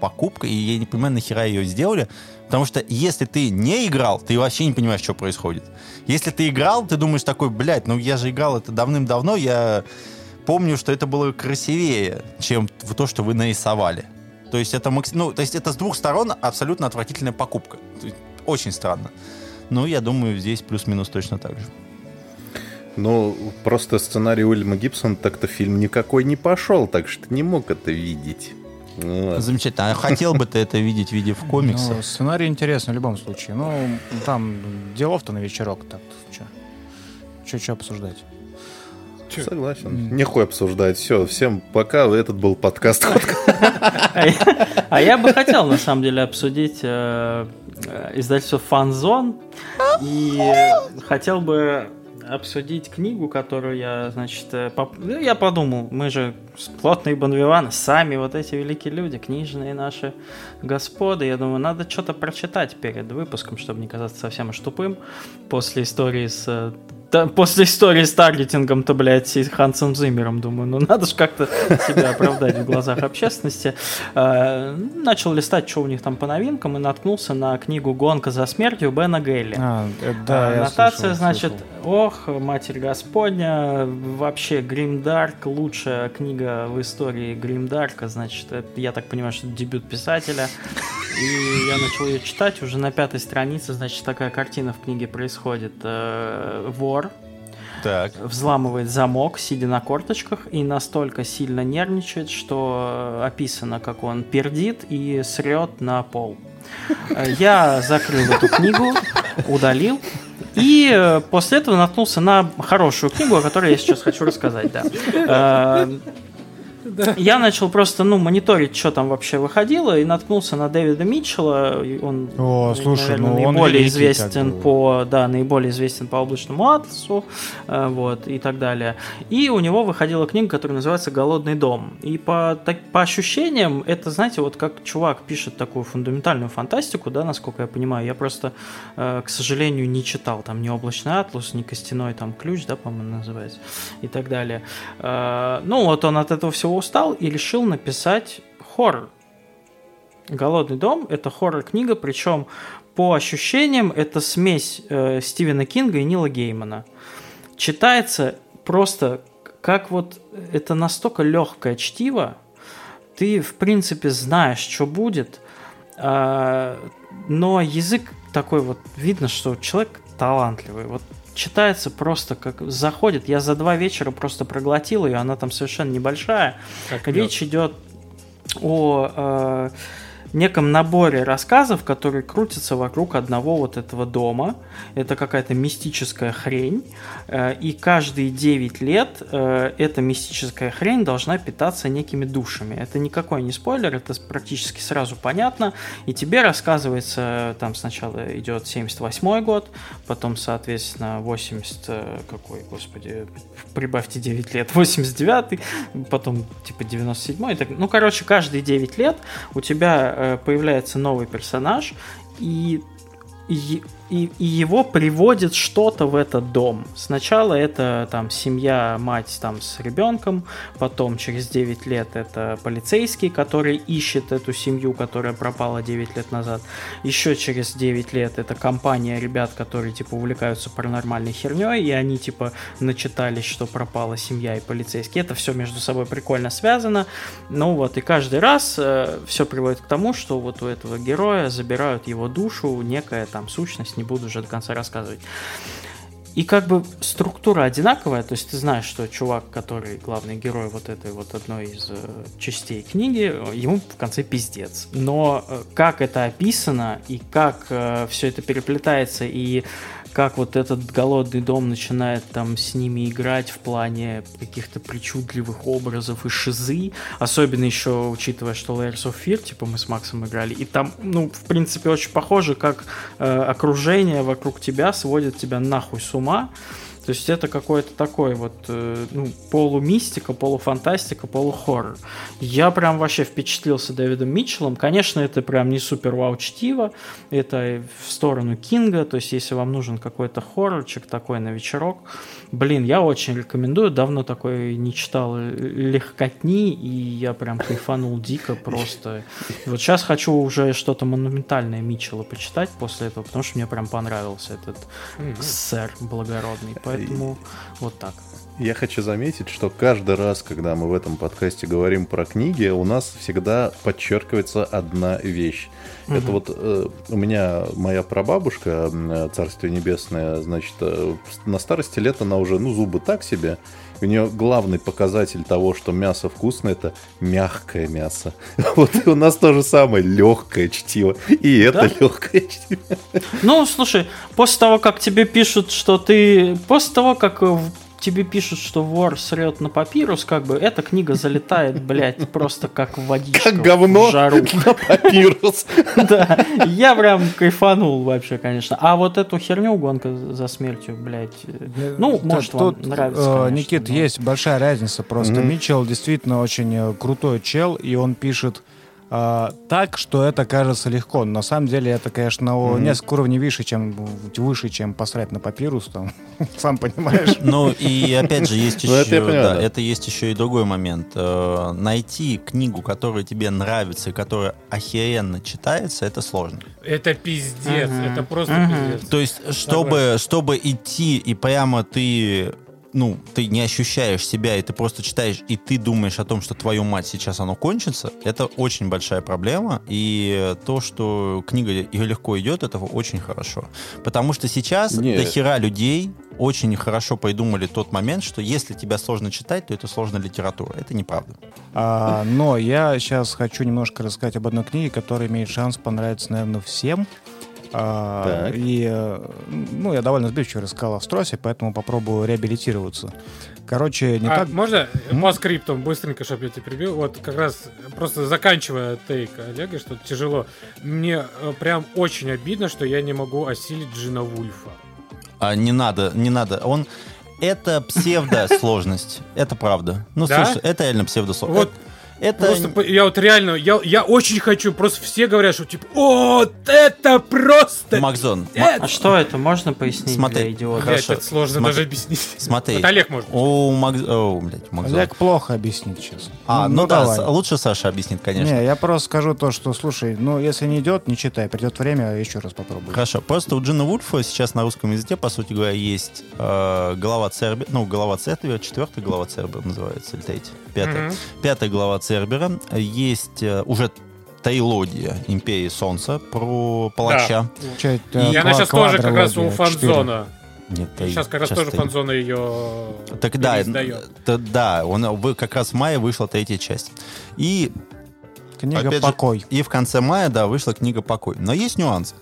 покупка, и я не понимаю, нахера ее сделали. Потому что если ты не играл, ты вообще не понимаешь, что происходит. Если ты играл, ты думаешь такой, блядь, ну я же играл это давным-давно, я помню, что это было красивее, чем то, что вы нарисовали. То есть это, ну, то есть это с двух сторон абсолютно отвратительная покупка. Очень странно. Ну, я думаю, здесь плюс-минус точно так же. Ну, просто сценарий Уильяма Гибсона так-то фильм никакой не пошел, так что не мог это видеть. Вот. Замечательно. А хотел бы ты это видеть в виде в комиксах? Ну, сценарий интересный в любом случае. Ну, там делов-то на вечерок так что что обсуждать? Че? Согласен. Mm. Нехуй обсуждать. Все, всем пока. Этот был подкаст. [laughs] А я бы хотел, на самом деле, обсудить э, э, издательство Фанзон. И хотел бы обсудить книгу, которую я, значит, э, поп... ну, я подумал, мы же плотные Бонвиваны, сами вот эти великие люди, книжные наши господы, я думаю, надо что-то прочитать перед выпуском, чтобы не казаться совсем уж тупым после истории с да, после истории с таргетингом-то, блядь, и Хансом Зиммером, думаю, ну надо же как-то себя оправдать в глазах общественности. А, начал листать, что у них там по новинкам, и наткнулся на книгу «Гонка за смертью» Бена Гейли. А, э, да, а, Нотация, слышал, значит, слышал. ох, Матерь Господня, вообще Гримдарк, лучшая книга в истории Гримдарка, значит, я так понимаю, что это дебют писателя. И я начал ее читать, уже на пятой странице, значит, такая картина в книге происходит. Э, вор так. взламывает замок, сидя на корточках, и настолько сильно нервничает, что описано, как он пердит и срет на пол. Э, я закрыл эту книгу, удалил, и э, после этого наткнулся на хорошую книгу, о которой я сейчас хочу рассказать, да. Я начал просто, ну, мониторить, что там вообще выходило, и наткнулся на Дэвида Митчелла. Он, О, слушай, наверное, ну, наиболее известен по, да, наиболее известен по облачному атласу, э, вот, и так далее. И у него выходила книга, которая называется «Голодный дом». И по, так, по ощущениям, это, знаете, вот как чувак пишет такую фундаментальную фантастику, да, насколько я понимаю, я просто, э, к сожалению, не читал там ни «Облачный атлас», ни «Костяной там ключ», да, по-моему, называется, и так далее. Э, ну, вот он от этого всего устал и решил написать хоррор. «Голодный дом» — это хоррор-книга, причем по ощущениям это смесь э, Стивена Кинга и Нила Геймана. Читается просто как вот это настолько легкое чтиво, ты в принципе знаешь, что будет, э, но язык такой вот видно, что человек талантливый. Вот читается просто как заходит. Я за два вечера просто проглотил ее, она там совершенно небольшая. Как Речь идет о э, неком наборе рассказов, которые крутятся вокруг одного вот этого дома. Это какая-то мистическая хрень. Э, и каждые 9 лет э, эта мистическая хрень должна питаться некими душами. Это никакой не спойлер, это практически сразу понятно. И тебе рассказывается, там сначала идет 78 год, потом, соответственно, 80... Э, какой, господи, прибавьте 9 лет, [laughs] 89 потом типа 97 так, Ну, короче, каждые 9 лет у тебя появляется новый персонаж, и, и и, и его приводит что-то в этот дом. Сначала это там семья, мать там с ребенком, потом через 9 лет это полицейский, который ищет эту семью, которая пропала 9 лет назад. Еще через 9 лет это компания ребят, которые типа увлекаются паранормальной херней, и они типа начитались, что пропала семья и полицейский. Это все между собой прикольно связано. Ну вот, и каждый раз э, все приводит к тому, что вот у этого героя забирают его душу, некая там сущность, не буду уже до конца рассказывать. И как бы структура одинаковая, то есть ты знаешь, что чувак, который главный герой вот этой вот одной из э, частей книги, ему в конце пиздец. Но э, как это описано и как э, все это переплетается и как вот этот голодный дом начинает там с ними играть в плане каких-то причудливых образов и шизы, особенно еще учитывая, что Layers of Fear, типа мы с Максом играли, и там, ну, в принципе, очень похоже, как э, окружение вокруг тебя сводит тебя нахуй с ума, то есть это какой-то такой вот э, ну, полумистика, полуфантастика, полухоррор. Я прям вообще впечатлился Дэвидом Митчеллом. Конечно, это прям не супер вау чтиво. Это в сторону Кинга. То есть если вам нужен какой-то хоррорчик такой на вечерок, блин, я очень рекомендую. Давно такой не читал легкотни, и я прям кайфанул дико просто. Вот сейчас хочу уже что-то монументальное Митчелла почитать после этого, потому что мне прям понравился этот сэр благородный. Поэтому вот так. Я хочу заметить, что каждый раз, когда мы в этом подкасте говорим про книги, у нас всегда подчеркивается одна вещь. Угу. Это вот э, у меня моя прабабушка, Царствие Небесное, значит, э, на старости лет она уже, ну, зубы так себе. У нее главный показатель того, что мясо вкусное, это мягкое мясо. [laughs] Вот у нас то же самое, легкое чтиво. И это да? легкое чтиво. Ну, слушай, после того, как тебе пишут, что ты... После того, как тебе пишут, что вор срет на папирус, как бы эта книга залетает, блядь, просто как водичка Как говно жару. [laughs] на папирус. Да, я прям кайфанул вообще, конечно. А вот эту херню гонка за смертью, блядь, ну, может, вам нравится, э, Никит, есть большая разница просто. Митчелл действительно очень э, крутой чел, и он пишет а, так, что это кажется легко. На самом деле это, конечно, mm-hmm. несколько уровней выше, чем выше, чем посрать на папирус, там, [laughs] сам понимаешь. Ну и опять же есть [laughs] ну, еще, да, это есть еще и другой момент. Э, найти книгу, которая тебе нравится и которая охеренно читается, это сложно. Это пиздец, это просто пиздец. То есть, чтобы, чтобы идти и прямо ты ну, ты не ощущаешь себя, и ты просто читаешь, и ты думаешь о том, что твою мать сейчас оно кончится, это очень большая проблема. И то, что книга ее легко идет, это очень хорошо. Потому что сейчас Нет. до хера людей очень хорошо придумали тот момент, что если тебя сложно читать, то это сложная литература. Это неправда. А, но я сейчас хочу немножко рассказать об одной книге, которая имеет шанс понравиться, наверное, всем. А, и, э, ну, я довольно сбивчиво рассказал о Стросе, поэтому попробую реабилитироваться. Короче, не а, так... Можно mm? по скриптам быстренько, чтобы я тебя перебил? Вот как раз просто заканчивая тейк Олега, что тяжело. Мне э, прям очень обидно, что я не могу осилить Джина Вульфа. А, не надо, не надо. Он... Это псевдосложность. Это правда. Ну, слушай, это реально псевдосложность. Это... Просто я вот реально, я, я очень хочу, просто все говорят, что типа, вот это просто... Макзон. Это... А что это? Можно пояснить Смотри, для идиота? Хорошо. Это сложно Смотри. даже объяснить. Смотри. Вот Олег может. О, Макз... О, блядь, Макзон. Олег плохо объяснит сейчас. А, ну, ну, ну да, давай. лучше Саша объяснит, конечно. Не, я просто скажу то, что, слушай, ну, если не идет, не читай, придет время, еще раз попробуй. Хорошо, просто у Джина Вульфа сейчас на русском языке, по сути говоря, есть э, глава Цербера, ну, глава Цербера, четвертая глава Цербера называется, или третья, пятая. Mm-hmm. Пятая глава Цербера есть э, уже Тейлодия Империи Солнца про палача. Да. И она сейчас тоже как раз у фанзона. Нет, сейчас как раз тоже ты... фанзона ее так да, да, да, он вы как раз в мае вышла третья часть. И книга Покой. Же, и в конце мая, да, вышла книга Покой. Но есть нюанс.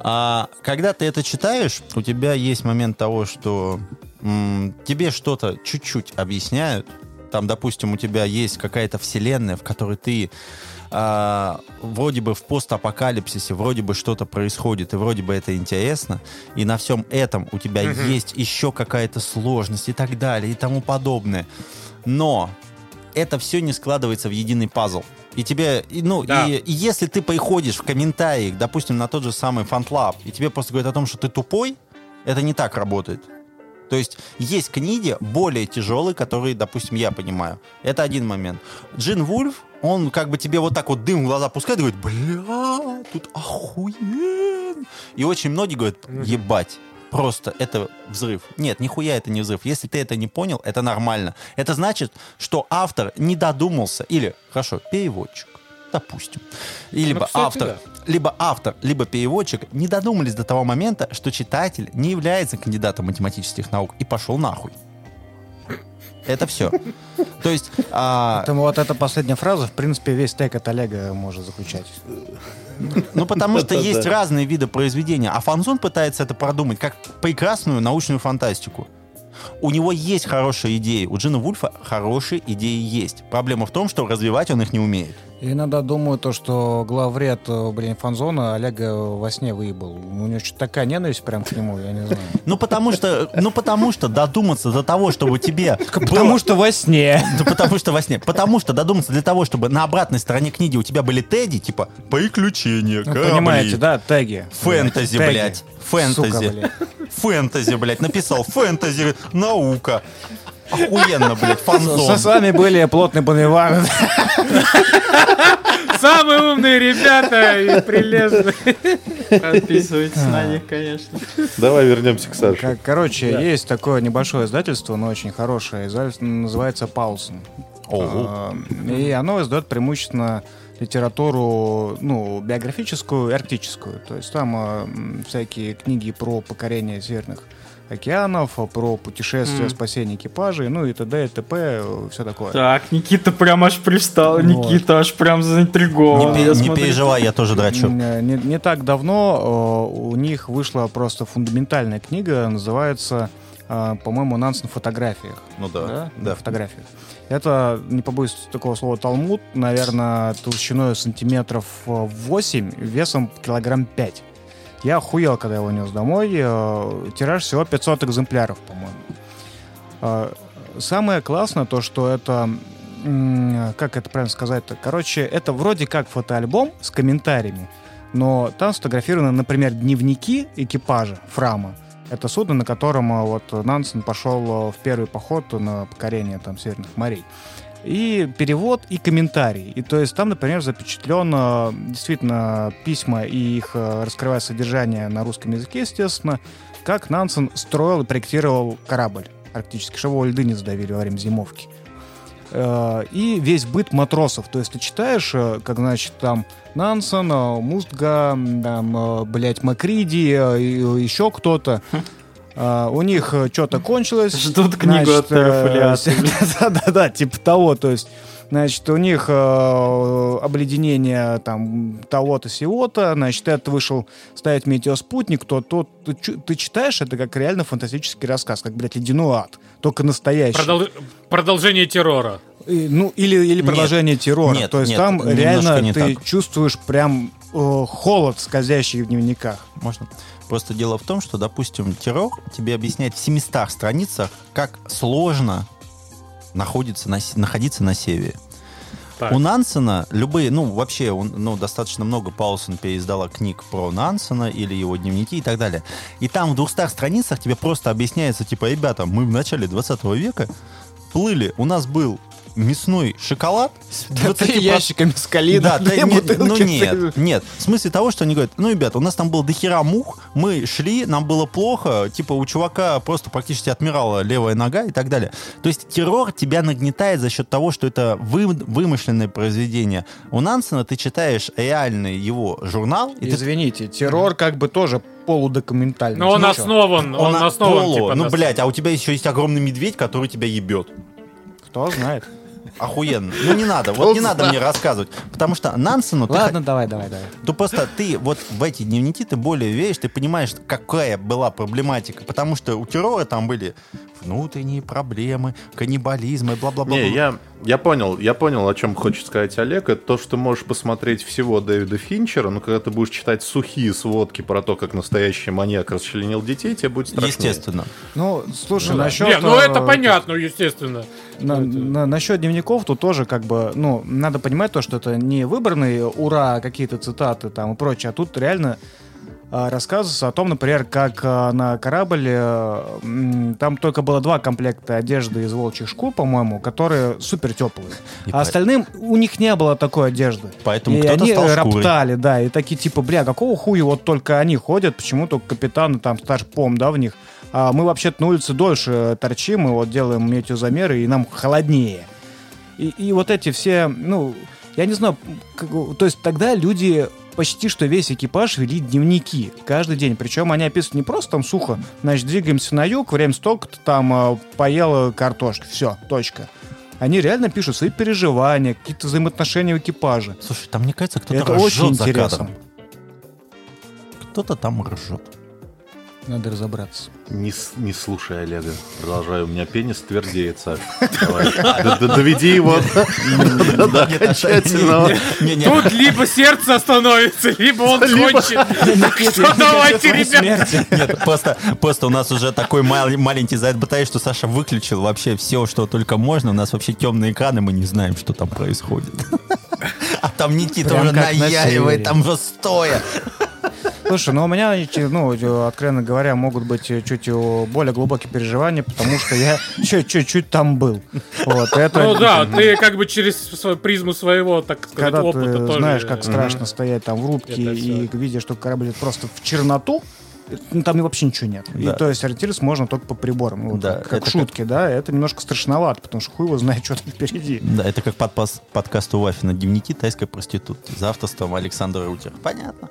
А, когда ты это читаешь, у тебя есть момент того, что м, тебе что-то чуть-чуть объясняют, там, допустим, у тебя есть какая-то вселенная, в которой ты а, вроде бы в постапокалипсисе, вроде бы что-то происходит, и вроде бы это интересно, и на всем этом у тебя mm-hmm. есть еще какая-то сложность и так далее, и тому подобное. Но это все не складывается в единый пазл. И тебе, и, ну, да. и, и если ты приходишь в комментариях, допустим, на тот же самый FanLab, и тебе просто говорят о том, что ты тупой, это не так работает. То есть есть книги более тяжелые, которые, допустим, я понимаю. Это один момент. Джин Вульф, он как бы тебе вот так вот дым в глаза пускает и говорит, бля, тут охуенно. И очень многие говорят, ебать, просто это взрыв. Нет, нихуя это не взрыв. Если ты это не понял, это нормально. Это значит, что автор не додумался. Или, хорошо, переводчик допустим. И либо ну, кстати, автор, да. либо автор, либо переводчик не додумались до того момента, что читатель не является кандидатом математических наук и пошел нахуй. Это все. То есть... А... Поэтому вот эта последняя фраза, в принципе, весь тег от Олега может заключать. Ну, потому что есть разные виды произведения, а Фанзон пытается это продумать как прекрасную научную фантастику. У него есть хорошие идеи, у Джина Вульфа хорошие идеи есть. Проблема в том, что развивать он их не умеет. И иногда думаю то, что главред, э, блин, фанзона Олега во сне выебал. У него что-то такая ненависть прям к нему, я не знаю. [laughs] Ну потому что, ну потому что додуматься до того, чтобы тебе... [laughs] Потому что во сне. [laughs] Потому что во сне. Потому что додуматься для того, чтобы на обратной стороне книги у тебя были теги, типа приключения, ну, Понимаете, да, теги. Фэнтези, блядь. Фэнтези. Фэнтези, блядь. Написал фэнтези, наука. Охуенно, блядь, фанзон. С вами были плотный Бонвиван. Самые умные ребята и прелестные. Подписывайтесь на них, конечно. Давай вернемся к Саше. Короче, есть такое небольшое издательство, но очень хорошее. Издательство называется Паулсон. А, и оно издает преимущественно литературу, ну, биографическую и арктическую. То есть там э, всякие книги про покорение северных океанов, про путешествия, mm. спасение экипажей, ну и т.д. и т.п. Все такое. Так, Никита прям аж пристал, вот. Никита аж прям заинтригован. Не, не переживай, я тоже драчу. Не, не, не так давно э, у них вышла просто фундаментальная книга, называется, э, по-моему, «Нанс на фотографиях». Ну да. Да, да фотографиях. Это, не побоюсь такого слова, талмуд, наверное, толщиной сантиметров 8, весом килограмм 5. Я охуел, когда его нес домой. Э, тираж всего 500 экземпляров, по-моему. Э, самое классное то, что это... Как это правильно сказать-то? Короче, это вроде как фотоальбом с комментариями, но там сфотографированы, например, дневники экипажа Фрама. Это судно, на котором э, вот Нансен пошел в первый поход на покорение там северных морей и перевод, и комментарий. И то есть там, например, запечатлено действительно письма и их э, раскрывая содержание на русском языке, естественно, как Нансен строил и проектировал корабль арктический, чтобы его льды не задавили во время зимовки. Э, и весь быт матросов. То есть ты читаешь, э, как, значит, там Нансен, Мустга, там, блядь, Макриди, еще кто-то. Uh, у них э, что-то кончилось. Ждут книгу значит, от [laughs] Да-да-да, типа того, то есть Значит, у них э, обледенение там того-то, сего-то. Значит, это вышел ставить метеоспутник, то, то ты, ты читаешь это как реально фантастический рассказ, как, блядь, ледяной ад. Только настоящий. Продол... Продолжение террора. И, ну, или, или продолжение нет, террора. Нет, то есть нет, там реально ты так. чувствуешь прям э, холод, скользящий в дневниках. Можно? Просто дело в том, что, допустим, террор тебе объясняет в 700 страницах, как сложно находится на, находиться на севере. Так. У Нансена любые, ну, вообще, он, ну, достаточно много Паулсон переиздала книг про Нансена или его дневники и так далее. И там в 200 страницах тебе просто объясняется, типа, ребята, мы в начале 20 века плыли, у нас был мясной шоколад с 20 ящиками скалина. Да, да нет, ну нет, нет. В смысле того, что они говорят, ну, ребята, у нас там был дохера мух, мы шли, нам было плохо, типа у чувака просто практически отмирала левая нога и так далее. То есть террор тебя нагнетает за счет того, что это вы, вымышленное произведение. У Нансена ты читаешь реальный его журнал. Извините, ты... террор как бы тоже полудокументальный. Но он Ничего. основан, он, он основан, полу. типа, Ну, блядь, а у тебя еще есть огромный медведь, который тебя ебет. Кто знает. Охуенно. Ну не надо, вот не надо мне рассказывать. Потому что Нансену... Ладно, давай, давай, давай. То просто ты вот в эти дневники ты более веришь, ты понимаешь, какая была проблематика. Потому что у террора там были внутренние проблемы, каннибализм и бла-бла-бла. Не, я, я понял, я понял, о чем хочет сказать Олег. Это то, что ты можешь посмотреть всего Дэвида Финчера, но когда ты будешь читать сухие сводки про то, как настоящий маньяк расчленил детей, тебе будет страшно. Естественно. Ну, слушай, ну, насчет... Не, ну это э, понятно, естественно. На, на, насчет дневников тут тоже как бы, ну, надо понимать то, что это не выбранные ура какие-то цитаты там и прочее, а тут реально рассказывается о том, например, как а, на корабле там только было два комплекта одежды из волчьих шкур, по-моему, которые супер теплые. И а по... остальным у них не было такой одежды. Поэтому и кто-то они стал роптали, да, и такие типа, бля, какого хуя вот только они ходят, почему только капитаны там старшпом, да, в них. А мы вообще-то на улице дольше торчим, и вот делаем метеозамеры, и нам холоднее. И, и вот эти все, ну, я не знаю, как, то есть тогда люди почти что весь экипаж вели дневники каждый день. Причем они описывают не просто там сухо, значит, двигаемся на юг, время столько-то там э, поела картошки. Все, точка. Они реально пишут свои переживания, какие-то взаимоотношения в экипаже. Слушай, там, мне кажется, кто-то Это очень интересно. Кто-то там ржет. Надо разобраться. Не, не слушай Олега. Продолжаю. У меня пенис твердеет, Саш. Доведи его до окончательного. Тут либо сердце остановится, либо он кончит. [laughs] Что давайте, ребят? Нет, просто, просто у нас уже такой маленький зайд батарей, что Саша выключил вообще все, что только можно. У нас вообще темные экраны, мы не знаем, что там происходит. [laughs] А там Никита уже наяривает, там уже стоя. Слушай, ну у меня, ну, откровенно говоря, могут быть чуть более глубокие переживания, потому что я чуть-чуть там был. Вот, это... Ну да, ты как бы через свою призму своего, так сказать, Когда опыта ты тоже... знаешь, как страшно стоять там в рубке и видя, что корабль просто в черноту, ну, там вообще ничего нет. Да. И то есть ориентироваться можно только по приборам. Вот, да, как шутки, как... да, это немножко страшновато, потому что хуй его знает, [laughs] что там впереди. Да, это как подпас, подкаст у Вафина «Дневники тайской проститутки» за авторством Александра Рутер. Понятно.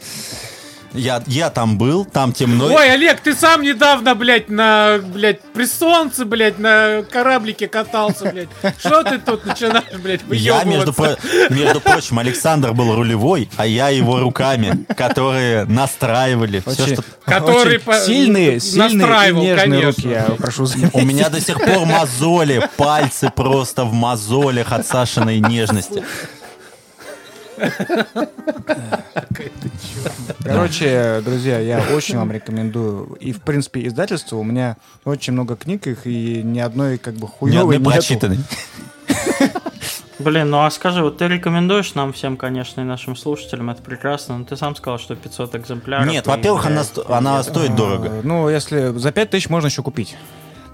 Я, я там был, там темно. Ой, Олег, ты сам недавно, блядь, на, блядь, при солнце, блядь, на кораблике катался, блядь. Что ты тут начинаешь, блядь, Я, между, про... между прочим, Александр был рулевой, а я его руками, которые настраивали. Очень, все, что... Которые по... сильные, сильные и нежные конечно. руки, я прошу заметить. У меня до сих пор мозоли, пальцы просто в мозолях от Сашиной нежности. Короче, друзья, я очень вам рекомендую. И, в принципе, издательство у меня очень много книг, их и ни одной как бы хуевой нету. прочитанной. Блин, ну а скажи, вот ты рекомендуешь нам всем, конечно, и нашим слушателям, это прекрасно, но ты сам сказал, что 500 экземпляров. Нет, во-первых, она, она стоит дорого. Ну, если за 5000 можно еще купить.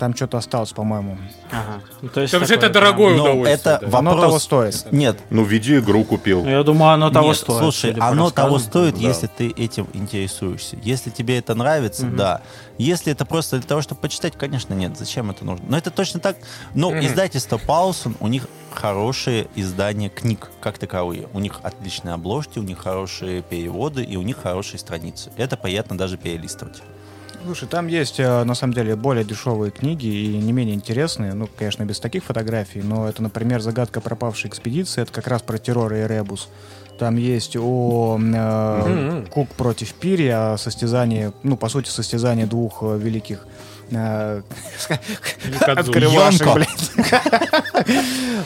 Там что-то осталось, по-моему. Ага. Ну, то есть это дорогое Но удовольствие. Это да. вопрос... Оно того стоит. Нет. Ну, видеоигру купил. Я думаю, оно того Нет, стоит. Слушай, оно того стоит, да. если ты этим интересуешься. Если тебе это нравится, угу. да. Если это просто для того, чтобы почитать, конечно, нет. Зачем это нужно? Но это точно так. Но угу. издательство Паусон, у них хорошие издания книг, как таковые. У них отличные обложки, у них хорошие переводы и у них хорошие страницы. Это приятно даже перелистывать. Слушай, там есть, э, на самом деле, более дешевые книги и не менее интересные. Ну, конечно, без таких фотографий, но это, например, «Загадка пропавшей экспедиции». Это как раз про террор и ребус. Там есть о э. Кук против Пири, о состязании, ну, по сути, состязание двух э, великих открывашек, блядь.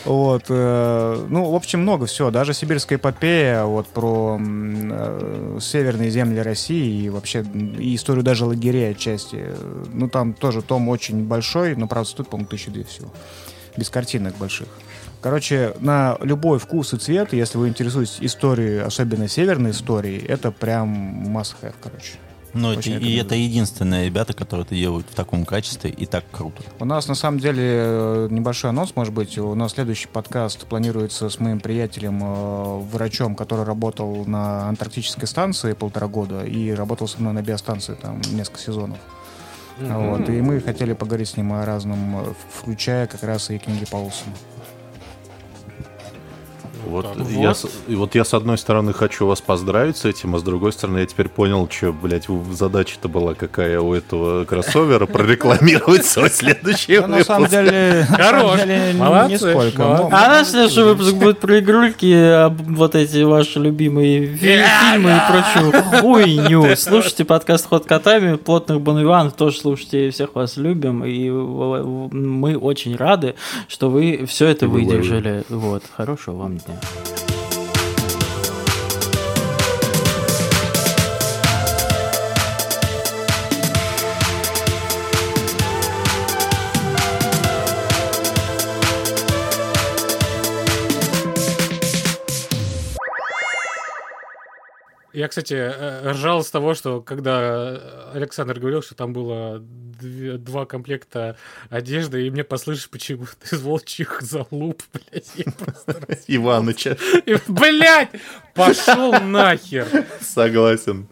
Вот. Э, ну, в общем, много всего. Даже сибирская эпопея вот про э, северные земли России и вообще и историю даже лагерей отчасти. Ну, там тоже том очень большой, но, правда, стоит, по-моему, тысячи две всего. Без картинок больших. Короче, на любой вкус и цвет, если вы интересуетесь историей, особенно северной историей, это прям must have, короче. Но это, и это единственные ребята, которые это делают в таком качестве и так круто. У нас на самом деле э, небольшой анонс, может быть. У нас следующий подкаст планируется с моим приятелем, э, врачом, который работал на антарктической станции полтора года и работал со мной на биостанции там несколько сезонов. Mm-hmm. Вот, и мы хотели поговорить с ним о разном, э, включая как раз и книги Паулсона. Вот, вот. Я, вот я с одной стороны хочу вас поздравить с этим, а с другой стороны я теперь понял, что, блядь, задача-то была какая у этого кроссовера [laughs] прорекламировать свой следующий выпуск. На самом деле, [laughs] хорош, нисколько. А наш следующий выпуск будет про игрульки, вот эти ваши любимые фильмы и прочую хуйню. [laughs] Слушайте подкаст «Ход котами», плотных Бонвиван, тоже слушайте, всех вас любим, и мы очень рады, что вы все это выдержали. Вот, хорошего вам дня. Thank you. Я, кстати, э, ржал с того, что когда Александр говорил, что там было два комплекта одежды, и мне послышишь почему-то [laughs] из волчьих залуп, блядь, я просто... [laughs] Иваныча. Блядь, пошел нахер. Согласен.